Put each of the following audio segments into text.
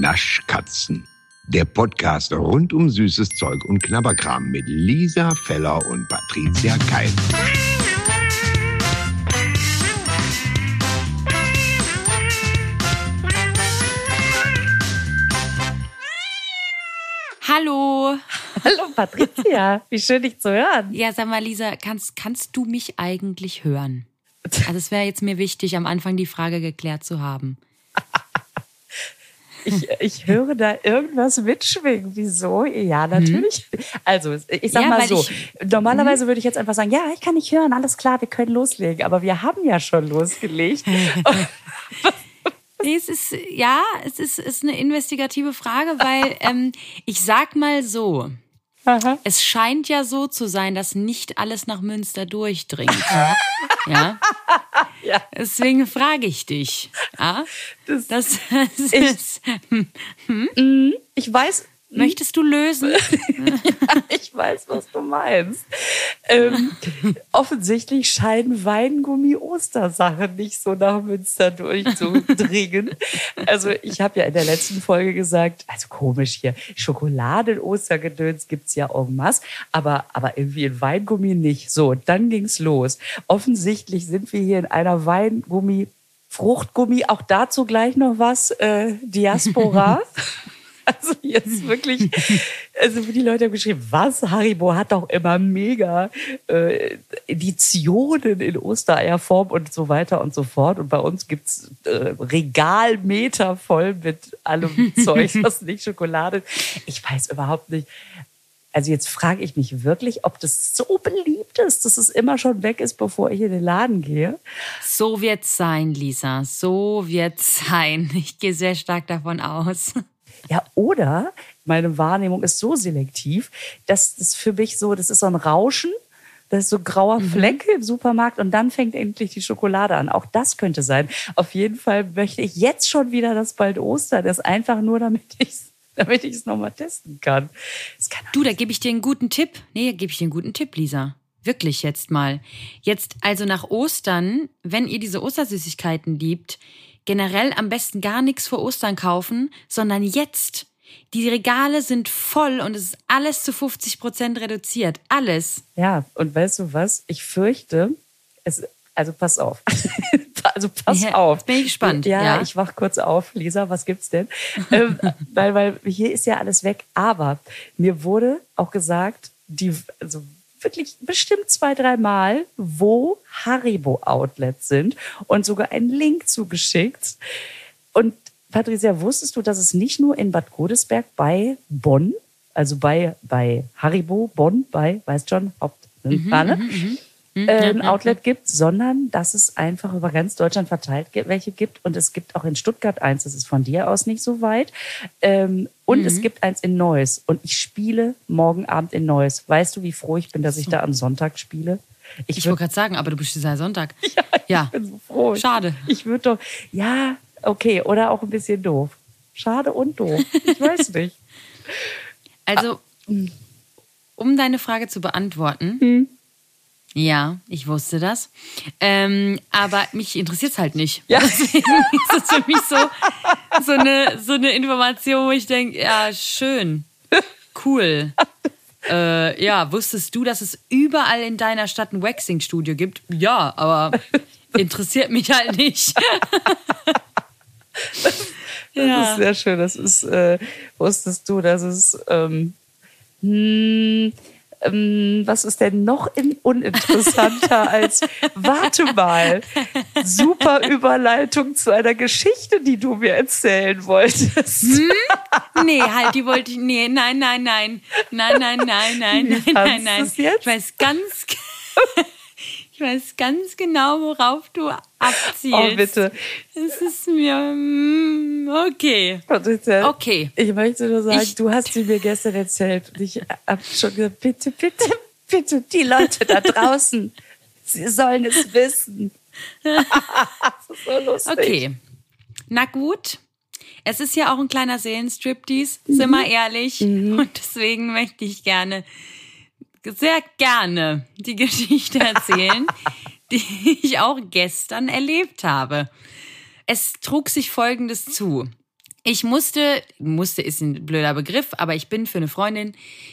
Naschkatzen. Der Podcast rund um süßes Zeug und Knabberkram mit Lisa Feller und Patricia Keil. Hallo. Hallo Patricia, wie schön dich zu hören. Ja, sag mal, Lisa, kannst, kannst du mich eigentlich hören? Also es wäre jetzt mir wichtig, am Anfang die Frage geklärt zu haben. Ich, ich höre da irgendwas mitschwingen. Wieso? Ja, natürlich. Also, ich sag Ja, mal so. ich- Normalerweise würde ich jetzt einfach sagen, ja, ich kann nicht hören, alles klar, wir können loslegen. Aber wir haben ja schon losgelegt. Nee, es ist, ja, es ist, ist eine investigative Frage, weil ähm, ich sag mal so, Aha. es scheint ja so zu sein, dass nicht alles nach Münster durchdringt. Ja. Ja. Deswegen frage ich dich. Ja? Das- Das, das ist, Ich weiß, möchtest du lösen? ich weiß, was du meinst. Ähm, offensichtlich scheinen Weingummi-Ostersachen nicht so nach Münster durchzudringen. Also ich habe ja in der letzten Folge gesagt, also komisch hier, Schokoladen-Ostergedöns gibt's ja en masse, aber, aber irgendwie in Weingummi nicht. So, dann ging's los. Offensichtlich sind wir hier in einer Weingummi- Fruchtgummi, auch dazu gleich noch was, äh, Diaspora. Also jetzt wirklich, also die Leute haben geschrieben, was, Haribo hat doch immer mega äh, Editionen in Ostereierform und so weiter und so fort. Und bei uns gibt's äh, Regalmeter voll mit allem Zeug, was nicht Schokolade. Ich weiß überhaupt nicht. Also jetzt frage ich mich wirklich, ob das so beliebt ist, dass es immer schon weg ist, bevor ich in den Laden gehe. So wird's sein, Lisa. So wird's sein. Ich gehe sehr stark davon aus. Ja, oder meine Wahrnehmung ist so selektiv, dass das für mich so, das ist so ein Rauschen, das ist so ein grauer Fleck im Supermarkt und dann fängt endlich die Schokolade an. Auch das könnte sein. Auf jeden Fall möchte ich jetzt schon wieder, dass bald Ostern ist, einfach nur damit ich damit ich es nochmal testen kann. Das kann Du, da gebe ich dir einen guten Tipp. Nee, da gebe ich dir einen guten Tipp, Lisa. Wirklich jetzt mal. Jetzt also nach Ostern, wenn ihr diese Ostersüßigkeiten liebt, generell am besten gar nichts vor Ostern kaufen, sondern jetzt. Die Regale sind voll und es ist alles zu 50 Prozent reduziert. Alles. Ja, und weißt du was? Ich fürchte, es, also pass auf. also pass Ja, auf. jetzt bin ich gespannt, Ja, ja. ich wach kurz auf. Lisa, was gibt's denn? ähm, weil, weil hier ist ja alles weg. Aber mir wurde auch gesagt, die, also wirklich bestimmt zwei, drei Mal, wo Haribo-Outlets sind und sogar einen Link zugeschickt. Und Patricia, wusstest du, dass es nicht nur in Bad Godesberg bei Bonn, also bei, bei Haribo Bonn, bei, weißt schon, Haupt, Mhm, ne? äh, ein Outlet gibt, sondern dass es einfach über ganz Deutschland verteilt welche gibt. Und es gibt auch in Stuttgart eins, das ist von dir aus nicht so weit. Ähm, und Mhm. es gibt eins in Neuss. Und ich spiele morgen Abend in Neuss. Weißt du, wie froh ich bin, dass ich da am Sonntag spiele? Ich würd- wollte gerade sagen, aber du bist ja Sonntag. Ja. ich bin so froh. Schade. Ich würde doch, ja, okay, oder auch ein bisschen doof. Schade und doof. Ich weiß nicht. Also, um deine Frage zu beantworten, Hm. Ja, ich wusste das. Ähm, aber mich interessiert es halt nicht. Ja. Deswegen ist es für mich so, so, eine, so eine Information, wo ich denke, ja, schön, cool. Äh, ja, wusstest du, dass es überall in deiner Stadt ein Waxing-Studio gibt? Ja, aber interessiert mich halt nicht. Das ist sehr schön. Das ist, äh, wusstest du, dass es, ähm, hm, ähm, was ist denn noch in, uninteressanter als, warte mal, super Überleitung zu einer Geschichte, die du mir erzählen wolltest. Nee, halt, die wollte ich. Nee, nein, nein, nein. Nein, nein, nein, nein, Wie nein, nein, fandst nein. du's jetzt? Ich weiß ganz. Ich weiß ganz genau, worauf du abzielst. Oh, bitte. Es ist mir. mm, Okay. Patricia, Okay. Ich möchte nur sagen, Ich- du hast sie mir gestern erzählt und ich habe schon gesagt, bitte, bitte, bitte, die Leute da draußen, sie sollen es wissen. das ist so lustig. Okay. Na gut. Es ist ja auch ein kleiner Seelenstriptease, sind wir ehrlich. Und deswegen möchte ich gerne, sehr gerne die Geschichte erzählen, die ich auch gestern erlebt habe. Es trug sich Folgendes zu. Ich musste, musste ist ein blöder Begriff, aber ich bin für eine Freundin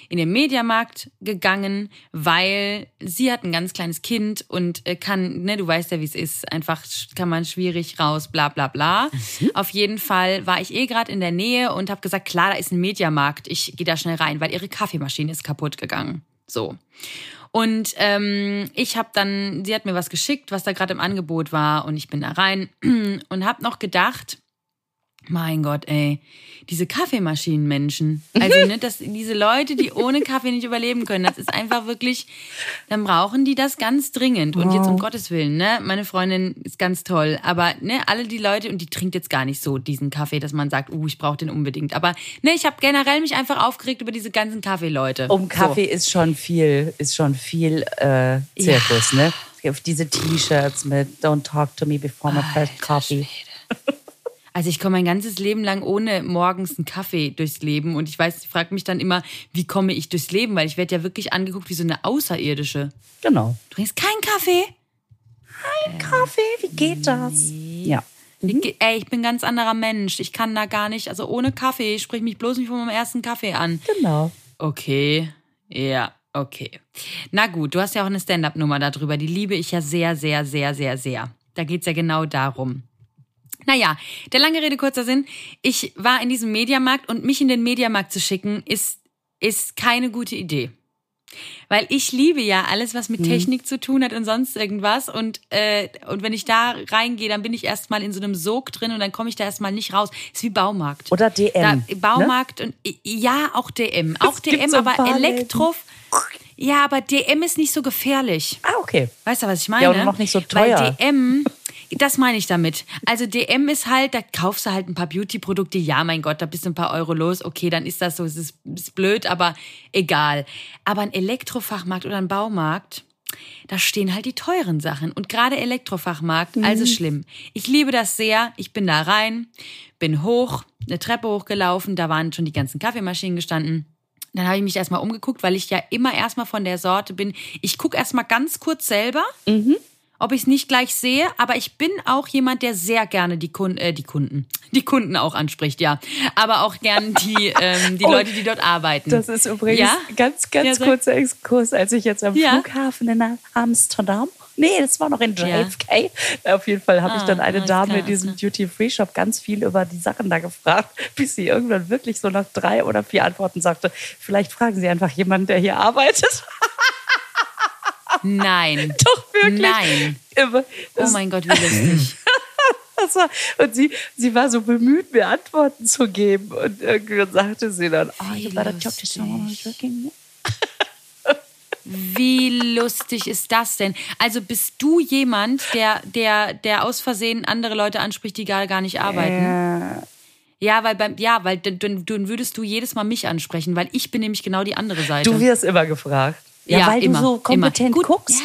in den Mediamarkt gegangen, weil sie hat ein ganz kleines Kind und äh, kann, ne, du weißt ja, wie es ist, einfach kann man schwierig raus, bla bla bla. Mhm. Auf jeden Fall war ich eh gerade in der Nähe und habe gesagt, klar, da ist ein Mediamarkt, ich gehe da schnell rein, weil ihre Kaffeemaschine ist kaputt gegangen. So. Und ähm, ich habe dann, sie hat mir was geschickt, was da gerade im Angebot war und ich bin da rein und habe noch gedacht, mein Gott, ey, diese Kaffeemaschinenmenschen. Also, ne, dass diese Leute, die ohne Kaffee nicht überleben können, das ist einfach wirklich, dann brauchen die das ganz dringend. Und jetzt um Gottes Willen, ne, meine Freundin ist ganz toll, aber ne, alle die Leute, und die trinkt jetzt gar nicht so diesen Kaffee, dass man sagt, uh, ich brauche den unbedingt. Aber ne, ich habe generell mich einfach aufgeregt über diese ganzen Kaffeeleute. Um Kaffee so. ist schon viel, ist schon viel äh, Zirkus, ja. ne? Auf diese T-Shirts mit Don't talk to me before my first coffee. Schwede. Also ich komme mein ganzes Leben lang ohne morgens einen Kaffee durchs Leben und ich weiß, ich frage mich dann immer, wie komme ich durchs Leben, weil ich werde ja wirklich angeguckt wie so eine Außerirdische. Genau. Du trinkst keinen Kaffee? Kein äh, Kaffee, wie geht das? Ja. Mhm. Ey, ich bin ein ganz anderer Mensch. Ich kann da gar nicht, also ohne Kaffee, sprich mich bloß nicht von meinem ersten Kaffee an. Genau. Okay. Ja, okay. Na gut, du hast ja auch eine Stand-up-Nummer darüber. Die liebe ich ja sehr, sehr, sehr, sehr, sehr. Da geht's ja genau darum. Naja, der lange Rede, kurzer Sinn. Ich war in diesem Mediamarkt und mich in den Mediamarkt zu schicken, ist, ist keine gute Idee. Weil ich liebe ja alles, was mit mhm. Technik zu tun hat und sonst irgendwas. Und, äh, und wenn ich da reingehe, dann bin ich erstmal in so einem Sog drin und dann komme ich da erstmal nicht raus. Ist wie Baumarkt. Oder DM. Da, ne? Baumarkt ne? und ja, auch DM. Auch DM, so aber Elektro. Ja, aber DM ist nicht so gefährlich. Ah, okay. Weißt du, was ich meine? Ja, und noch nicht so teuer. Weil DM das meine ich damit. Also DM ist halt, da kaufst du halt ein paar Beauty-Produkte. Ja, mein Gott, da bist du ein paar Euro los. Okay, dann ist das so. Es ist, ist blöd, aber egal. Aber ein Elektrofachmarkt oder ein Baumarkt, da stehen halt die teuren Sachen. Und gerade Elektrofachmarkt, mhm. also schlimm. Ich liebe das sehr. Ich bin da rein, bin hoch, eine Treppe hochgelaufen. Da waren schon die ganzen Kaffeemaschinen gestanden. Dann habe ich mich erstmal umgeguckt, weil ich ja immer erstmal von der Sorte bin. Ich gucke erstmal ganz kurz selber. Mhm ob ich es nicht gleich sehe, aber ich bin auch jemand, der sehr gerne die, Kunden, äh, die Kunden, die Kunden auch anspricht, ja. Aber auch gern die, ähm, die oh, Leute, die dort arbeiten. Das ist übrigens ja? ganz, ganz ja, kurzer Exkurs, als ich jetzt am ja? Flughafen in Amsterdam Nee, das war noch in JFK. Ja. Auf jeden Fall habe ah, ich dann eine Dame in diesem Duty-Free-Shop ganz viel über die Sachen da gefragt, bis sie irgendwann wirklich so nach drei oder vier Antworten sagte, vielleicht fragen Sie einfach jemanden, der hier arbeitet. Nein. Doch, wirklich. Nein. oh mein Gott, wie lustig. War, und sie, sie war so bemüht, mir Antworten zu geben. Und irgendwann sagte sie dann, oh, you better talk to someone who's working. Wie lustig ist das denn? Also bist du jemand, der, der, der aus Versehen andere Leute anspricht, die gar, gar nicht arbeiten? Ja. Ja, weil beim, ja, weil dann, dann würdest du jedes Mal mich ansprechen, weil ich bin nämlich genau die andere Seite. Du wirst immer gefragt. Ja, ja weil immer, du so kompetent Gut, guckst.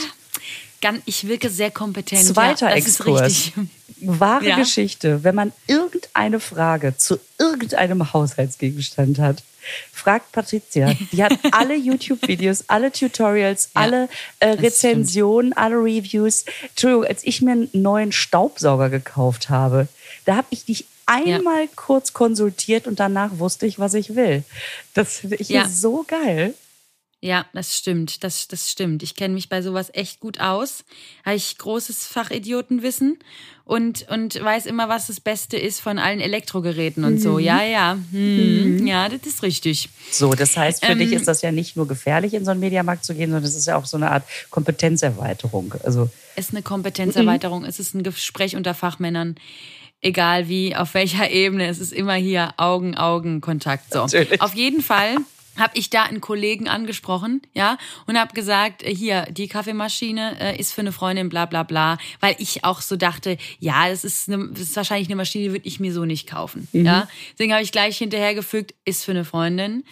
Ja. Ich wirke sehr kompetent. Zweiter ja, Exkurs. Wahre ja. Geschichte. Wenn man irgendeine Frage zu irgendeinem Haushaltsgegenstand hat, fragt Patricia. Die hat alle YouTube-Videos, alle Tutorials, ja, alle äh, Rezensionen, alle Reviews. Entschuldigung, als ich mir einen neuen Staubsauger gekauft habe, da habe ich dich einmal ja. kurz konsultiert und danach wusste ich, was ich will. Das finde ich ja. so geil. Ja, das stimmt. Das, das stimmt. Ich kenne mich bei sowas echt gut aus. Habe ich großes Fachidiotenwissen und, und weiß immer, was das Beste ist von allen Elektrogeräten und mhm. so. Ja, ja. Hm. Mhm. Ja, das ist richtig. So, das heißt, für ähm, dich ist das ja nicht nur gefährlich, in so einen Mediamarkt zu gehen, sondern es ist ja auch so eine Art Kompetenzerweiterung. Also, es ist eine Kompetenzerweiterung. Mhm. Es ist ein Gespräch unter Fachmännern egal wie, auf welcher Ebene, es ist immer hier Augen-Augen-Kontakt. So. Natürlich. Auf jeden Fall habe ich da einen Kollegen angesprochen, ja, und habe gesagt, äh, hier, die Kaffeemaschine äh, ist für eine Freundin, bla bla bla, weil ich auch so dachte, ja, das ist, eine, das ist wahrscheinlich eine Maschine, die würde ich mir so nicht kaufen, mhm. ja. Deswegen habe ich gleich hinterhergefügt, ist für eine Freundin.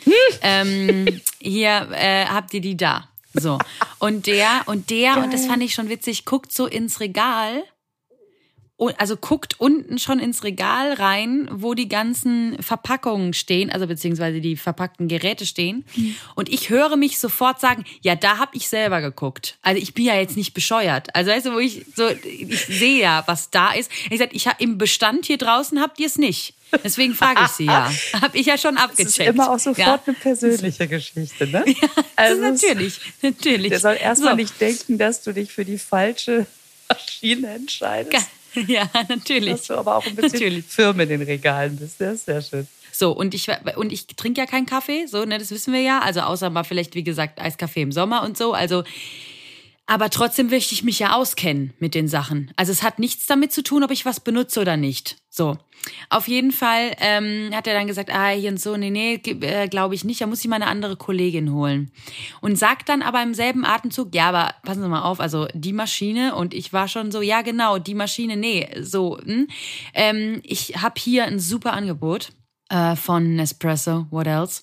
ähm, hier äh, habt ihr die da. So. Und der, und der, und das fand ich schon witzig, guckt so ins Regal also guckt unten schon ins Regal rein, wo die ganzen Verpackungen stehen, also beziehungsweise die verpackten Geräte stehen. Mhm. Und ich höre mich sofort sagen, ja, da habe ich selber geguckt. Also ich bin ja jetzt nicht bescheuert. Also weißt du, wo ich so, ich sehe ja, was da ist. Ich sag, ich hab, im Bestand hier draußen habt ihr es nicht. Deswegen frage ich sie ja. Habe ich ja schon abgecheckt. Das ist immer auch sofort ja. eine persönliche Geschichte, ne? Ja, also natürlich, natürlich. Der soll erstmal so. nicht denken, dass du dich für die falsche Maschine entscheidest. Ja, natürlich. Dass du aber auch ein bisschen natürlich. firm in den Regalen bist. Das ist sehr schön. So, und ich, und ich trinke ja keinen Kaffee, so, ne, das wissen wir ja. Also außer mal vielleicht, wie gesagt, Eiskaffee im Sommer und so. Also aber trotzdem möchte ich mich ja auskennen mit den Sachen. Also es hat nichts damit zu tun, ob ich was benutze oder nicht. So. Auf jeden Fall ähm, hat er dann gesagt, ah, hier und so, nee, nee, äh, glaube ich nicht, da muss ich mal eine andere Kollegin holen. Und sagt dann aber im selben Atemzug, ja, aber passen Sie mal auf, also die Maschine und ich war schon so, ja genau, die Maschine, nee, so, hm, ähm, ich habe hier ein super Angebot äh, von Nespresso, what else?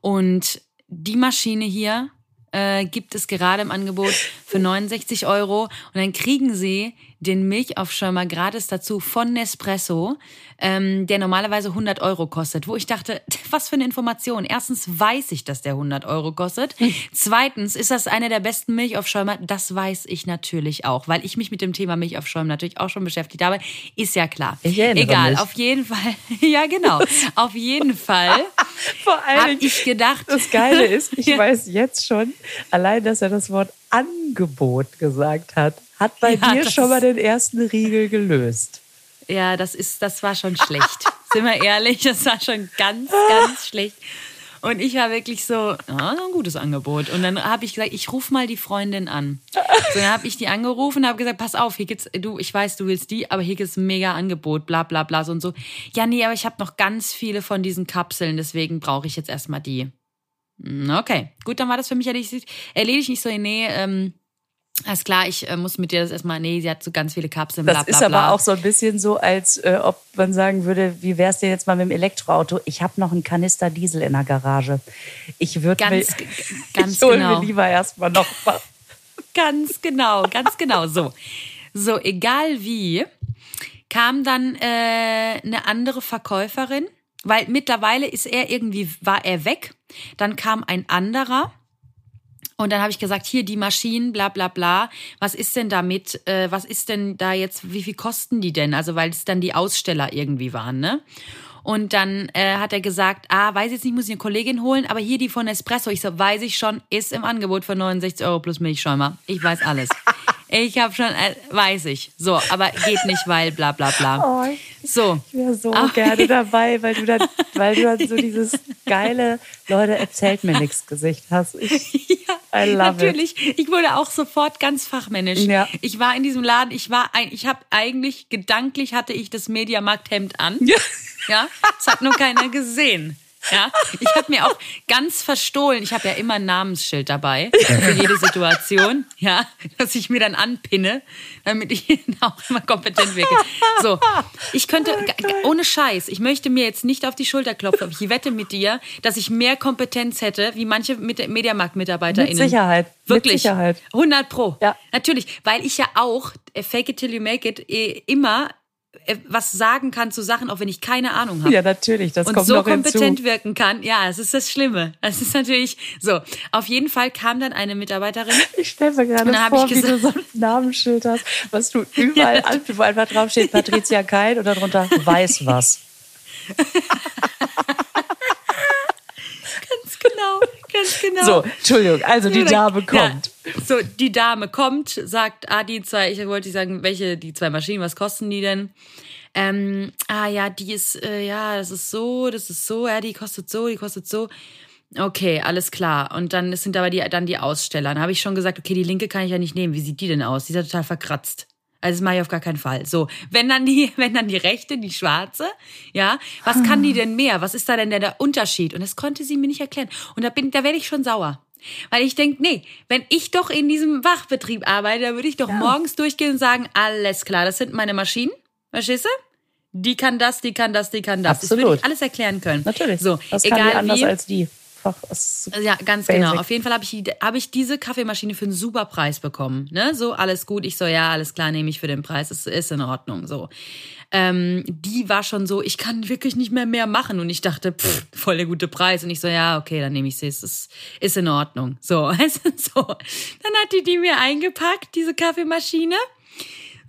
Und die Maschine hier äh, gibt es gerade im Angebot für 69 Euro. Und dann kriegen Sie den Milchaufschäumer gratis dazu von Nespresso, ähm, der normalerweise 100 Euro kostet. Wo ich dachte, was für eine Information. Erstens weiß ich, dass der 100 Euro kostet. Zweitens ist das einer der besten Milchaufschäumer. Das weiß ich natürlich auch, weil ich mich mit dem Thema Milchaufschäumen natürlich auch schon beschäftigt habe. Ist ja klar. Egal, mich. auf jeden Fall. ja, genau. auf jeden Fall. Vor allem, ich gedacht. Das Geile ist, ich weiß jetzt schon, allein, dass er das Wort Angebot gesagt hat, hat bei ja, dir schon mal den ersten Riegel gelöst. Ja, das ist, das war schon schlecht. Sind wir ehrlich, das war schon ganz, ganz schlecht. Und ich war wirklich so, ja, ein gutes Angebot. Und dann habe ich gesagt, ich rufe mal die Freundin an. So, dann habe ich die angerufen und habe gesagt, pass auf, hier gibt's, du, ich weiß, du willst die, aber hier gibt's ein mega Angebot, bla bla bla so und so. Ja, nee, aber ich habe noch ganz viele von diesen Kapseln, deswegen brauche ich jetzt erstmal die. Hm, okay, gut, dann war das für mich erledigt. Erledigt nicht so, nee, ähm, alles klar, ich äh, muss mit dir das erstmal, nee, sie hat so ganz viele Kapseln, bla, bla, Das ist aber auch so ein bisschen so, als äh, ob man sagen würde, wie wär's dir jetzt mal mit dem Elektroauto? Ich habe noch einen Kanister Diesel in der Garage. Ich würde mir, ganz ich hol genau. mir lieber erstmal noch was. ganz genau, ganz genau. So, so egal wie, kam dann äh, eine andere Verkäuferin, weil mittlerweile ist er irgendwie, war er weg. Dann kam ein anderer und dann habe ich gesagt, hier die Maschinen, bla bla bla, was ist denn damit, äh, was ist denn da jetzt, wie viel kosten die denn? Also weil es dann die Aussteller irgendwie waren, ne? Und dann äh, hat er gesagt, ah, weiß jetzt nicht, muss ich eine Kollegin holen, aber hier die von Espresso. Ich so, weiß ich schon, ist im Angebot für 69 Euro plus Milchschäumer. Ich weiß alles. Ich habe schon, äh, weiß ich. So, aber geht nicht, weil bla bla bla. Oh, so. Ich wäre so oh. gerne dabei, weil du dann, weil du dann so dieses geile, Leute, erzählt mir nichts Gesicht hast. Ich, ja, natürlich. It. Ich wurde auch sofort ganz fachmännisch. Ja. Ich war in diesem Laden, ich war ein, ich habe eigentlich gedanklich hatte ich das Mediamarkt-Hemd an. Ja. Ja, das hat nur keiner gesehen. Ja, ich habe mir auch ganz verstohlen, ich habe ja immer ein Namensschild dabei für jede Situation, ja, dass ich mir dann anpinne, damit ich auch immer kompetent wirke. So, ich könnte, oh ohne Scheiß, ich möchte mir jetzt nicht auf die Schulter klopfen, aber ich wette mit dir, dass ich mehr Kompetenz hätte, wie manche Mediamarkt-MitarbeiterInnen. Mit Sicherheit. Wirklich. Mit Sicherheit. 100 pro. Ja. Natürlich, weil ich ja auch, äh, fake it till you make it, eh, immer was sagen kann zu Sachen, auch wenn ich keine Ahnung habe. Ja, natürlich, das und kommt so noch kompetent hinzu. wirken kann. Ja, es ist das Schlimme. Es ist natürlich so. Auf jeden Fall kam dann eine Mitarbeiterin. Ich stelle mir gerade vor, wie du so ein Namensschild hast, was du überall ja. an, wo einfach draufsteht, Patricia Keil oder darunter weiß was. genau, ganz genau. So, Entschuldigung, also die Dame kommt. Ja, so, die Dame kommt, sagt, ah, die zwei, ich wollte sagen, welche, die zwei Maschinen, was kosten die denn? Ähm, ah ja, die ist, äh, ja, das ist so, das ist so, ja, die kostet so, die kostet so. Okay, alles klar. Und dann sind aber die, dann die Aussteller. Dann habe ich schon gesagt, okay, die linke kann ich ja nicht nehmen. Wie sieht die denn aus? Die ist ja total verkratzt. Also das mache ich auf gar keinen Fall. So, wenn dann die, wenn dann die rechte, die schwarze, ja, was kann die denn mehr? Was ist da denn der, Unterschied? Und das konnte sie mir nicht erklären. Und da bin, da werde ich schon sauer. Weil ich denke, nee, wenn ich doch in diesem Wachbetrieb arbeite, dann würde ich doch ja. morgens durchgehen und sagen, alles klar, das sind meine Maschinen, verstehst du? Die kann das, die kann das, die kann das. Absolut. Das würde ich alles erklären können. Natürlich. So, Was egal kann die anders wie, als die? Einfach. Ja, ganz basic. genau. Auf jeden Fall habe ich, hab ich diese Kaffeemaschine für einen super Preis bekommen. Ne? So, alles gut. Ich so, ja, alles klar, nehme ich für den Preis. Es ist in Ordnung. So. Ähm, die war schon so, ich kann wirklich nicht mehr mehr machen. Und ich dachte, pff, voll der gute Preis. Und ich so, ja, okay, dann nehme ich sie. Es ist, ist in Ordnung. So, also so. Dann hat die die mir eingepackt, diese Kaffeemaschine.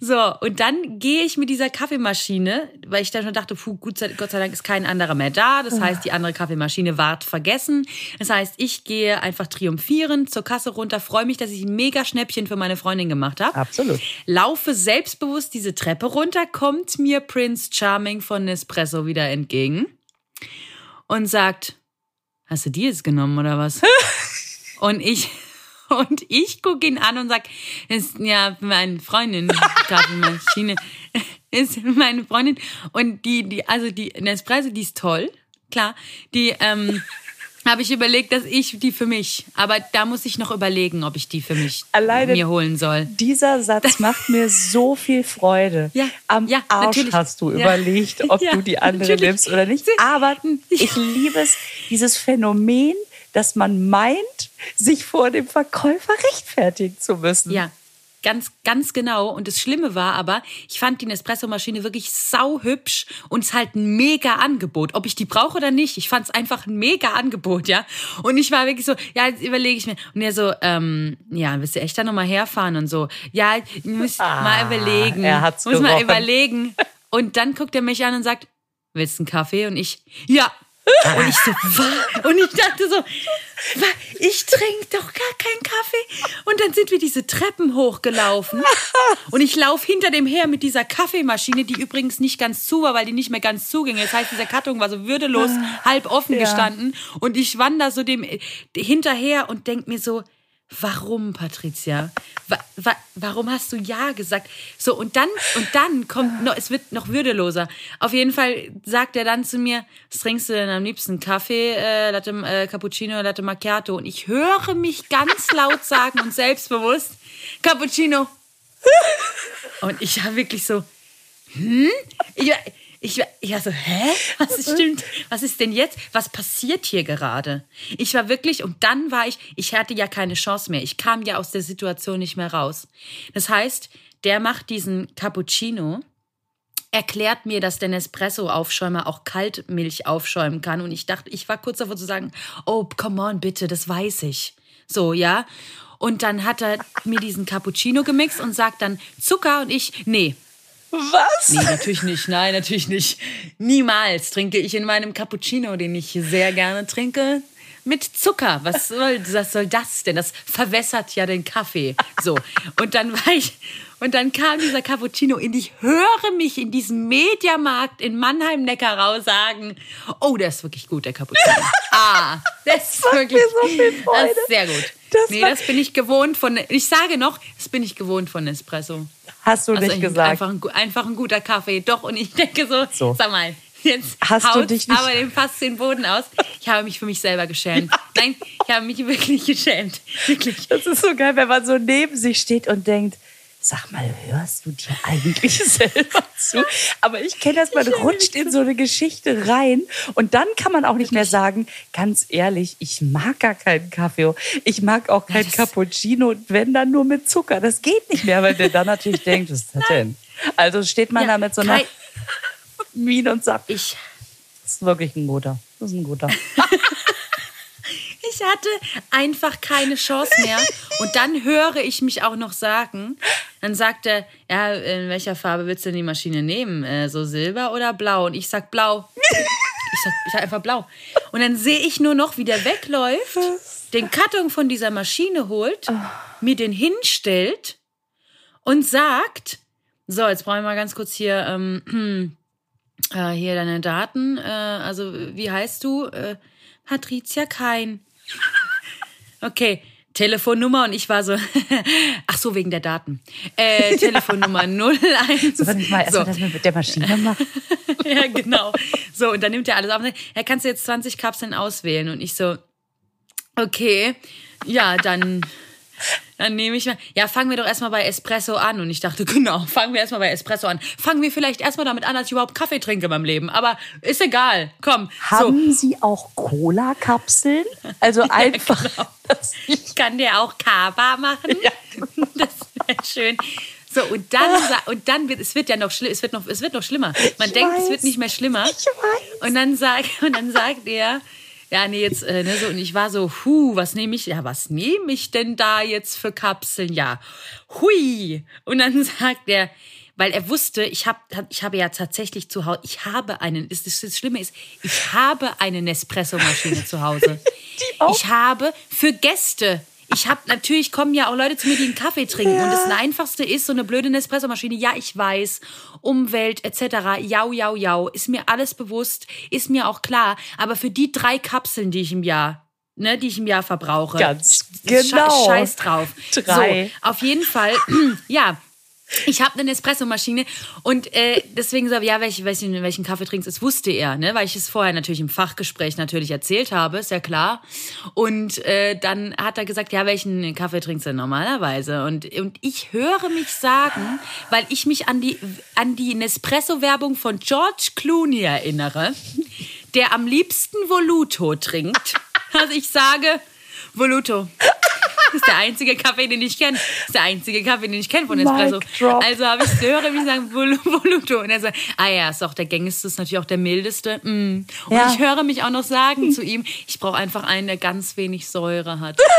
So, und dann gehe ich mit dieser Kaffeemaschine, weil ich dann schon dachte, puh, gut, sei- Gott sei Dank ist kein anderer mehr da. Das heißt, die andere Kaffeemaschine ward vergessen. Das heißt, ich gehe einfach triumphierend zur Kasse runter, freue mich, dass ich ein mega Schnäppchen für meine Freundin gemacht habe. Absolut. Laufe selbstbewusst diese Treppe runter, kommt mir Prince Charming von Nespresso wieder entgegen und sagt, hast du die jetzt genommen oder was? und ich und ich gucke ihn an und sag, ist ja meine Freundin, Kaffeemaschine, ist meine Freundin und die die also die Nespresso, die ist toll, klar, die ähm, habe ich überlegt, dass ich die für mich, aber da muss ich noch überlegen, ob ich die für mich Alleine- mir holen soll. Dieser Satz macht mir so viel Freude. Ja, Am ja, Arsch natürlich. hast du Ja. überlegt, ob Ja, du die andere natürlich. nimmst oder nicht. Aber ich liebe es, dieses Phänomen, dass man meint, sich vor dem Verkäufer rechtfertigen zu müssen. Ja, ganz, ganz genau. Und das Schlimme war aber, ich fand die Nespresso-Maschine wirklich sau hübsch und es ist halt ein mega Angebot. Ob ich die brauche oder nicht, ich fand es einfach ein mega Angebot, ja. Und ich war wirklich so, ja, jetzt überlege ich mir. Und er so, ähm, ja, willst du echt da nochmal herfahren und so? Ja, ich muss mal überlegen. er hat's muss mal gerochen. überlegen. Und dann guckt er mich an und sagt, willst du einen Kaffee? Und ich, ja. Und ich so, was? Und ich dachte so, ich trinke doch gar keinen Kaffee. Und dann sind wir diese Treppen hochgelaufen. Und ich laufe hinter dem her mit dieser Kaffeemaschine, die übrigens nicht ganz zu war, weil die nicht mehr ganz zuging. Das heißt, dieser Karton war so würdelos halb offen Ja. gestanden. Und ich wandere so dem hinterher und denk mir so, Warum, Patricia? Wa wa warum hast du ja gesagt? So, und dann, und dann kommt noch, es wird noch würdeloser. Auf jeden Fall sagt er dann zu mir, was trinkst du denn am liebsten? Kaffee, äh, Latte, äh, Cappuccino, Latte Macchiato. Und ich höre mich ganz laut sagen und selbstbewusst, Cappuccino. Und ich war wirklich so, hm? Ich, ich, war- ich war so, hä? Was ist, stimmt? Was ist denn jetzt? Was passiert hier gerade? Ich war wirklich, und dann war ich, ich hatte ja keine Chance mehr. Ich kam ja aus der Situation nicht mehr raus. Das heißt, der macht diesen Cappuccino, erklärt mir, dass der Nespresso-Aufschäumer auch Kaltmilch aufschäumen kann. Und ich dachte, ich war kurz davor zu sagen, oh, come on, bitte, das weiß ich. So, ja. Und dann hat er mir diesen Cappuccino gemixt und sagt dann Zucker und ich, nee, Was? Nee, natürlich nicht. Nein, natürlich nicht. Niemals trinke ich in meinem Cappuccino, den ich sehr gerne trinke, mit Zucker. Was soll, was soll das denn? Das verwässert ja den Kaffee. So. Und dann war ich, und dann kam dieser Cappuccino und ich höre mich in diesem Mediamarkt in Mannheim-Neckarau sagen, oh, der ist wirklich gut, der Cappuccino. Ah, der ist wirklich, mir so das ist sehr gut. Das nee, das bin ich gewohnt von, ich sage noch, das bin ich gewohnt von Espresso. Hast du Also nicht gesagt. Einfach ein, einfach ein guter Kaffee. Doch, und ich denke so, So. sag mal, jetzt Hast du haut dich nicht- aber den fast den Boden aus. Ich habe mich für mich selber geschämt. Nein, ich habe mich wirklich geschämt. Wirklich. Das ist so geil, wenn man so neben sich steht und denkt, sag mal, hörst du dir eigentlich selber zu? Aber ich kenne das, man rutscht in so eine Geschichte rein und dann kann man auch nicht mehr sagen, ganz ehrlich, ich mag gar keinen Kaffee. Ich mag auch kein das- Cappuccino, wenn dann nur mit Zucker. Das geht nicht mehr, weil der dann natürlich denkt, was ist das denn? Also steht man Ja, da mit so einer Miene und sagt, Ich, das ist wirklich ein guter. Das ist ein guter. Ich hatte einfach keine Chance mehr. Und dann höre ich mich auch noch sagen, dann sagt er, ja, in welcher Farbe willst du denn die Maschine nehmen? Äh, so silber oder blau? Und ich sag blau. Ich sag, ich sag einfach blau. Und dann sehe ich nur noch, wie der wegläuft, den Karton von dieser Maschine holt, mir den hinstellt und sagt, so, jetzt brauche ich mal ganz kurz hier, ähm, äh, hier deine Daten. Äh, also, wie heißt du? Äh, Patricia Kein. Okay, Telefonnummer und ich war so, ach so, wegen der Daten. Äh, Telefonnummer 01. Soll ich mal erstmal So. das mit der Maschine machen? Ja, genau. So, und dann nimmt er alles auf. und sagt, Ja, kannst du jetzt 20 Kapseln auswählen? Und ich so, okay, ja, dann Dann nehme ich mal, ja, fangen wir doch erstmal bei Espresso an. Und ich dachte, genau, fangen wir erstmal bei Espresso an. Fangen wir vielleicht erstmal damit an, dass ich überhaupt Kaffee trinke in meinem Leben. Aber ist egal, komm. Haben so. Sie auch Cola-Kapseln? Also einfach. Ja, genau. Ich kann dir auch Kaba machen. Ja. Das wäre schön. So, und dann, und dann wird, es wird ja noch, es wird noch, es wird noch schlimmer. Man ich denkt, weiß. es wird nicht mehr schlimmer. Ich weiß. Und dann sagt, und dann sagt er, ja, nee, jetzt, äh, ne, so, und ich war so, hu, was nehme ich, ja, was nehme ich denn da jetzt für Kapseln? Ja, hui. Und dann sagt er, weil er wusste, ich habe ich habe ja tatsächlich zu Hause, ich habe einen, das, das, das Schlimme ist, ich habe eine Nespresso-Maschine zu Hause. Ich habe für Gäste ich habe natürlich kommen ja auch Leute zu mir, die einen Kaffee trinken. Ja. Und das Einfachste ist so eine blöde Nespresso-Maschine. Ja, ich weiß. Umwelt etc. Jau, jau, jau. Ist mir alles bewusst. Ist mir auch klar. Aber für die drei Kapseln, die ich im Jahr, ne, die ich im Jahr verbrauche. Ganz genau. Scheiß drauf. Drei. So, auf jeden Fall, ja, ich habe eine Espresso-Maschine und äh, deswegen so, ja, welchen, welchen, welchen Kaffee trinkst, das wusste er, ne, weil ich es vorher natürlich im Fachgespräch natürlich erzählt habe, ist ja klar. Und äh, dann hat er gesagt, ja, welchen Kaffee trinkst du normalerweise? Und, und ich höre mich sagen, weil ich mich an die, an die Nespresso-Werbung von George Clooney erinnere, der am liebsten Voluto trinkt. Also ich sage, Voluto. Das ist der einzige Kaffee, den ich kenne. Das ist der einzige Kaffee, den ich kenne von Espresso. Also habe ich höre mich sagen Vol Voluto und er sagt, ah ja, ist auch der gängigste, ist natürlich auch der mildeste. Mm. Und ja. ich höre mich auch noch sagen zu ihm, ich brauche einfach einen, der ganz wenig Säure hat.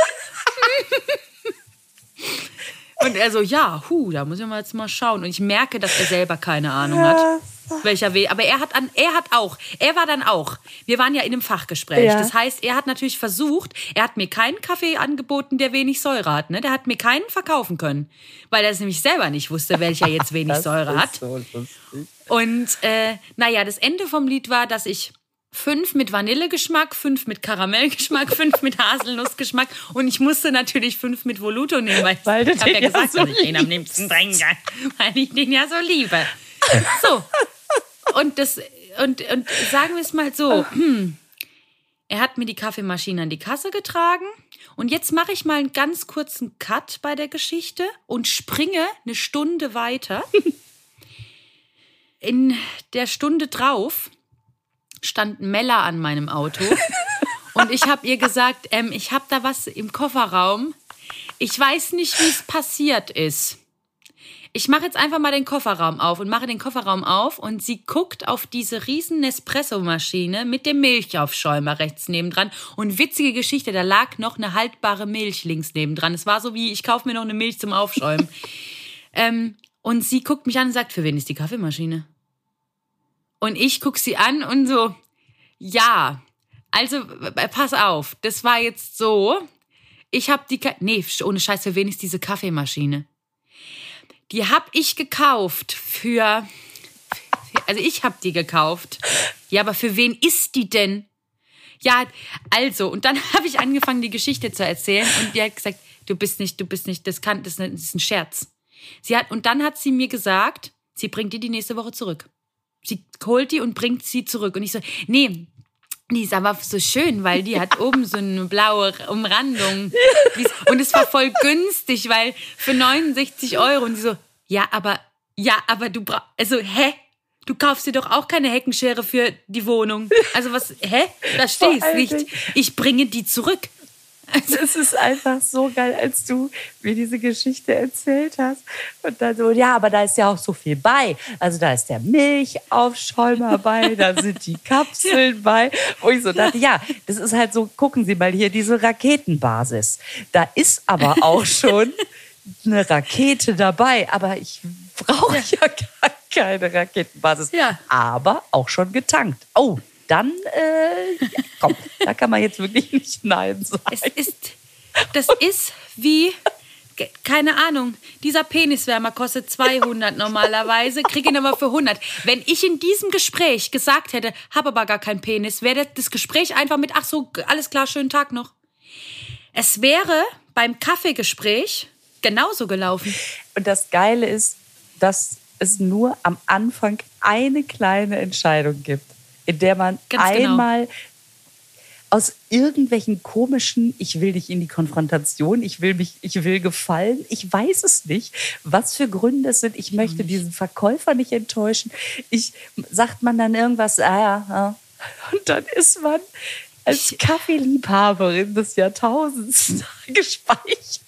Und er so, ja, hu, da muss ich mal jetzt mal schauen. Und ich merke, dass er selber keine Ahnung hat welcher Weg. Aber er hat an, er hat auch, er war dann auch. Wir waren ja in einem Fachgespräch. Ja. Das heißt, er hat natürlich versucht, er hat mir keinen Kaffee angeboten, der wenig Säure hat. Ne? Der hat mir keinen verkaufen können, weil er es nämlich selber nicht wusste, welcher jetzt wenig Säure hat. So Und äh, naja, das Ende vom Lied war, dass ich fünf mit Vanillegeschmack, fünf mit Karamellgeschmack, fünf mit Haselnussgeschmack und ich musste natürlich fünf mit Voluto nehmen, weil, weil ich habe ja gesagt, so dass ich den am liebsten trinke, weil ich den ja so liebe. So, und das, und, und sagen wir es mal so, hm, er hat mir die Kaffeemaschine an die Kasse getragen. Und jetzt mache ich mal einen ganz kurzen Cut bei der Geschichte und springe eine Stunde weiter. In der Stunde drauf stand Mella an meinem Auto. Und ich habe ihr gesagt, ähm, ich habe da was im Kofferraum. Ich weiß nicht, wie es passiert ist ich mache jetzt einfach mal den Kofferraum auf und mache den Kofferraum auf und sie guckt auf diese riesen Nespresso-Maschine mit dem Milchaufschäumer rechts nebendran und witzige Geschichte, da lag noch eine haltbare Milch links nebendran. Es war so wie, ich kaufe mir noch eine Milch zum Aufschäumen. ähm, und sie guckt mich an und sagt, für wen ist die Kaffeemaschine? Und ich gucke sie an und so, ja, also pass auf, das war jetzt so, ich habe die, Ka nee, ohne Scheiß, für wen ist diese Kaffeemaschine? Die habe ich gekauft für. Also ich habe die gekauft. Ja, aber für wen ist die denn? Ja, also, und dann habe ich angefangen, die Geschichte zu erzählen und die hat gesagt, du bist nicht, du bist nicht, das kann, das ist ein Scherz. Sie hat, und dann hat sie mir gesagt, sie bringt die die nächste Woche zurück. Sie holt die und bringt sie zurück. Und ich so, nee, die ist aber so schön, weil die hat oben so eine blaue Umrandung. Und es war voll günstig, weil für 69 Euro. Und die so, ja, aber, ja, aber du brauchst, also, hä? Du kaufst dir doch auch keine Heckenschere für die Wohnung. Also was, hä? Es nicht. Ich bringe die zurück. Also es ist einfach so geil, als du mir diese Geschichte erzählt hast. Und dann so, ja, aber da ist ja auch so viel bei. Also da ist der Milchaufschäumer bei, da sind die Kapseln bei. Wo ich so dachte, ja, das ist halt so, gucken Sie mal hier, diese Raketenbasis. Da ist aber auch schon eine Rakete dabei. Aber ich brauche ja. ja gar keine Raketenbasis. Ja. Aber auch schon getankt. Oh, dann, äh, komm, da kann man jetzt wirklich nicht Nein sagen. Es ist, das ist wie, keine Ahnung, dieser Peniswärmer kostet 200 normalerweise, kriege ihn aber für 100. Wenn ich in diesem Gespräch gesagt hätte, habe aber gar keinen Penis, wäre das Gespräch einfach mit, ach so, alles klar, schönen Tag noch. Es wäre beim Kaffeegespräch genauso gelaufen. Und das Geile ist, dass es nur am Anfang eine kleine Entscheidung gibt in der man Ganz genau. einmal genau. aus irgendwelchen komischen, ich will nicht in die Konfrontation, ich will mich, ich will gefallen, ich weiß es nicht, was für Gründe es sind. Ich möchte diesen Verkäufer nicht enttäuschen. Ich sagt man dann irgendwas, ah ja, ja. und dann ist man als Kaffeeliebhaberin des Jahrtausends gespeichert.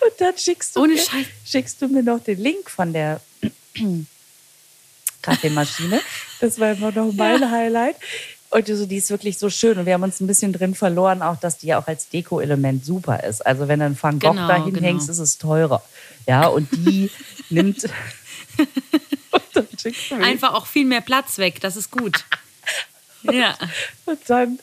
Und dann schickst du, Ohne mir, Scheiß. schickst du mir noch den Link von der Kaffeemaschine. Das war immer noch mein Highlight. Und so, die ist wirklich so schön. Und wir haben uns ein bisschen drin verloren, auch dass die ja auch als Deko-Element super ist. Also wenn du einen Van Gogh Genau, dahin genau. hängst, ist es teurer. Ja, und die nimmt. Einfach auch viel mehr Platz weg. Das ist gut. Ja. Und dann,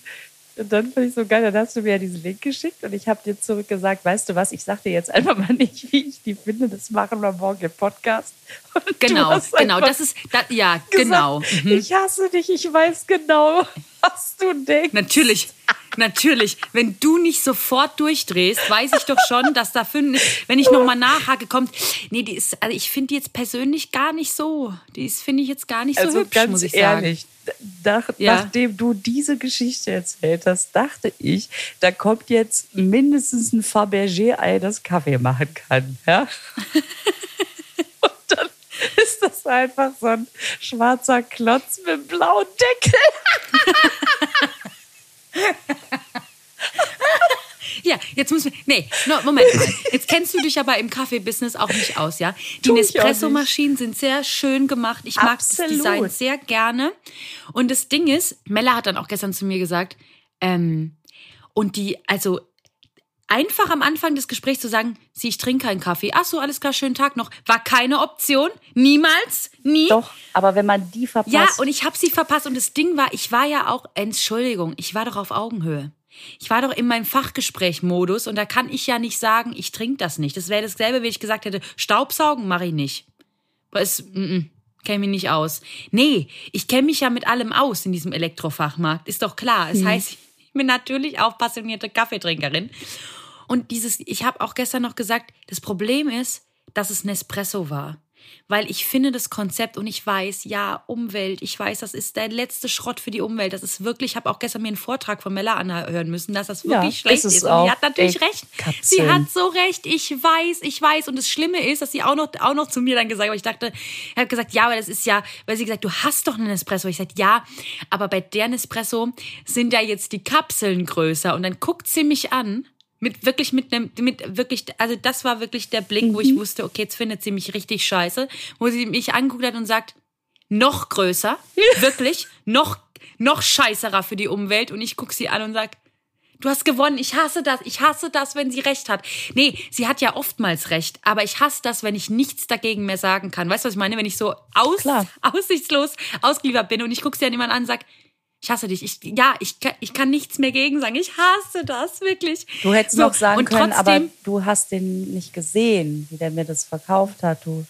und dann fand ich so geil, dann hast du mir ja diesen Link geschickt und ich habe dir zurückgesagt, weißt du was, ich sag dir jetzt einfach mal nicht, wie ich die finde, das machen wir morgen im Podcast. Und Genau, genau. Das ist, da, ja, gesagt, genau. Mhm. Ich hasse dich, ich weiß genau, was du denkst. Natürlich, natürlich. Wenn du nicht sofort durchdrehst, weiß ich doch schon, dass da fünf, wenn ich nochmal nachhake, kommt, nee, die ist, also ich finde die jetzt persönlich gar nicht so. Die ist, finde ich jetzt gar nicht so Also hübsch, ganz muss ich sagen. ehrlich, nach, Ja. nachdem du diese Geschichte erzählt hast, dachte ich, da kommt jetzt mindestens ein Fabergé-Ei, das Kaffee machen kann. Ja? Ist das einfach so ein schwarzer Klotz mit blauen Deckel. Ja, jetzt müssen wir. Nee, no, Moment mal. Jetzt kennst du dich aber im Kaffee-Business auch nicht aus, ja? Die Nespresso-Maschinen sind sehr schön gemacht. Ich mag das Absolut. Design sehr gerne. Und das Ding ist, Mella hat dann auch gestern zu mir gesagt, ähm, und die, also einfach am Anfang des Gesprächs zu sagen, sie, ich trinke keinen Kaffee. Ach so, alles klar, schönen Tag noch. War keine Option. Niemals. Nie. Doch, aber wenn man die verpasst. Ja, und ich habe sie verpasst. Und das Ding war, ich war ja auch, Entschuldigung, ich war doch auf Augenhöhe. Ich war doch in meinem Fachgespräch-Modus und da kann ich ja nicht sagen, ich trinke das nicht. Das wäre dasselbe, wie ich gesagt hätte, Staubsaugen mache ich nicht. Das mm, kenne mich nicht aus. Nee, ich kenne mich ja mit allem aus in diesem Elektrofachmarkt. Ist doch klar. Es heißt, ich bin natürlich auch passionierte Kaffeetrinkerin. Und dieses, ich habe auch gestern noch gesagt, das Problem ist, dass es Nespresso war. Weil ich finde das Konzept und ich weiß, ja, Umwelt, ich weiß, das ist der letzte Schrott für die Umwelt. Das ist wirklich, ich habe auch gestern mir einen Vortrag von Mella anhören müssen, dass das Ja, wirklich schlecht ist ist. Und sie hat natürlich recht. Kapseln. Sie hat so recht. Ich weiß, ich weiß. Und das Schlimme ist, dass sie auch noch, auch noch zu mir dann gesagt hat, ich dachte, er hat gesagt, ja, aber das ist ja, weil sie gesagt, du hast doch einen Espresso. Ich sagte, ja, aber bei der Nespresso sind ja jetzt die Kapseln größer. Und dann guckt sie mich an. Mit wirklich, mit einem, mit wirklich, also das war wirklich der Blick, wo ich wusste, okay, jetzt findet sie mich richtig scheiße, wo sie mich angeguckt hat und sagt, noch größer, wirklich, noch, noch scheißerer für die Umwelt. Und ich gucke sie an und sag, du hast gewonnen, ich hasse das, ich hasse das, wenn sie recht hat. Nee, sie hat ja oftmals recht, aber ich hasse das, wenn ich nichts dagegen mehr sagen kann. Weißt du, was ich meine? Wenn ich so aus, Klar. aussichtslos ausgeliefert bin und ich gucke sie an jemanden an und sag, ich hasse dich. Ich, ja, ich, kann- ich kann nichts mehr gegen sagen. Ich hasse das wirklich. Du hättest So, noch sagen können, aber trotzdem- du hast den nicht gesehen, wie der mir das verkauft hat. Du.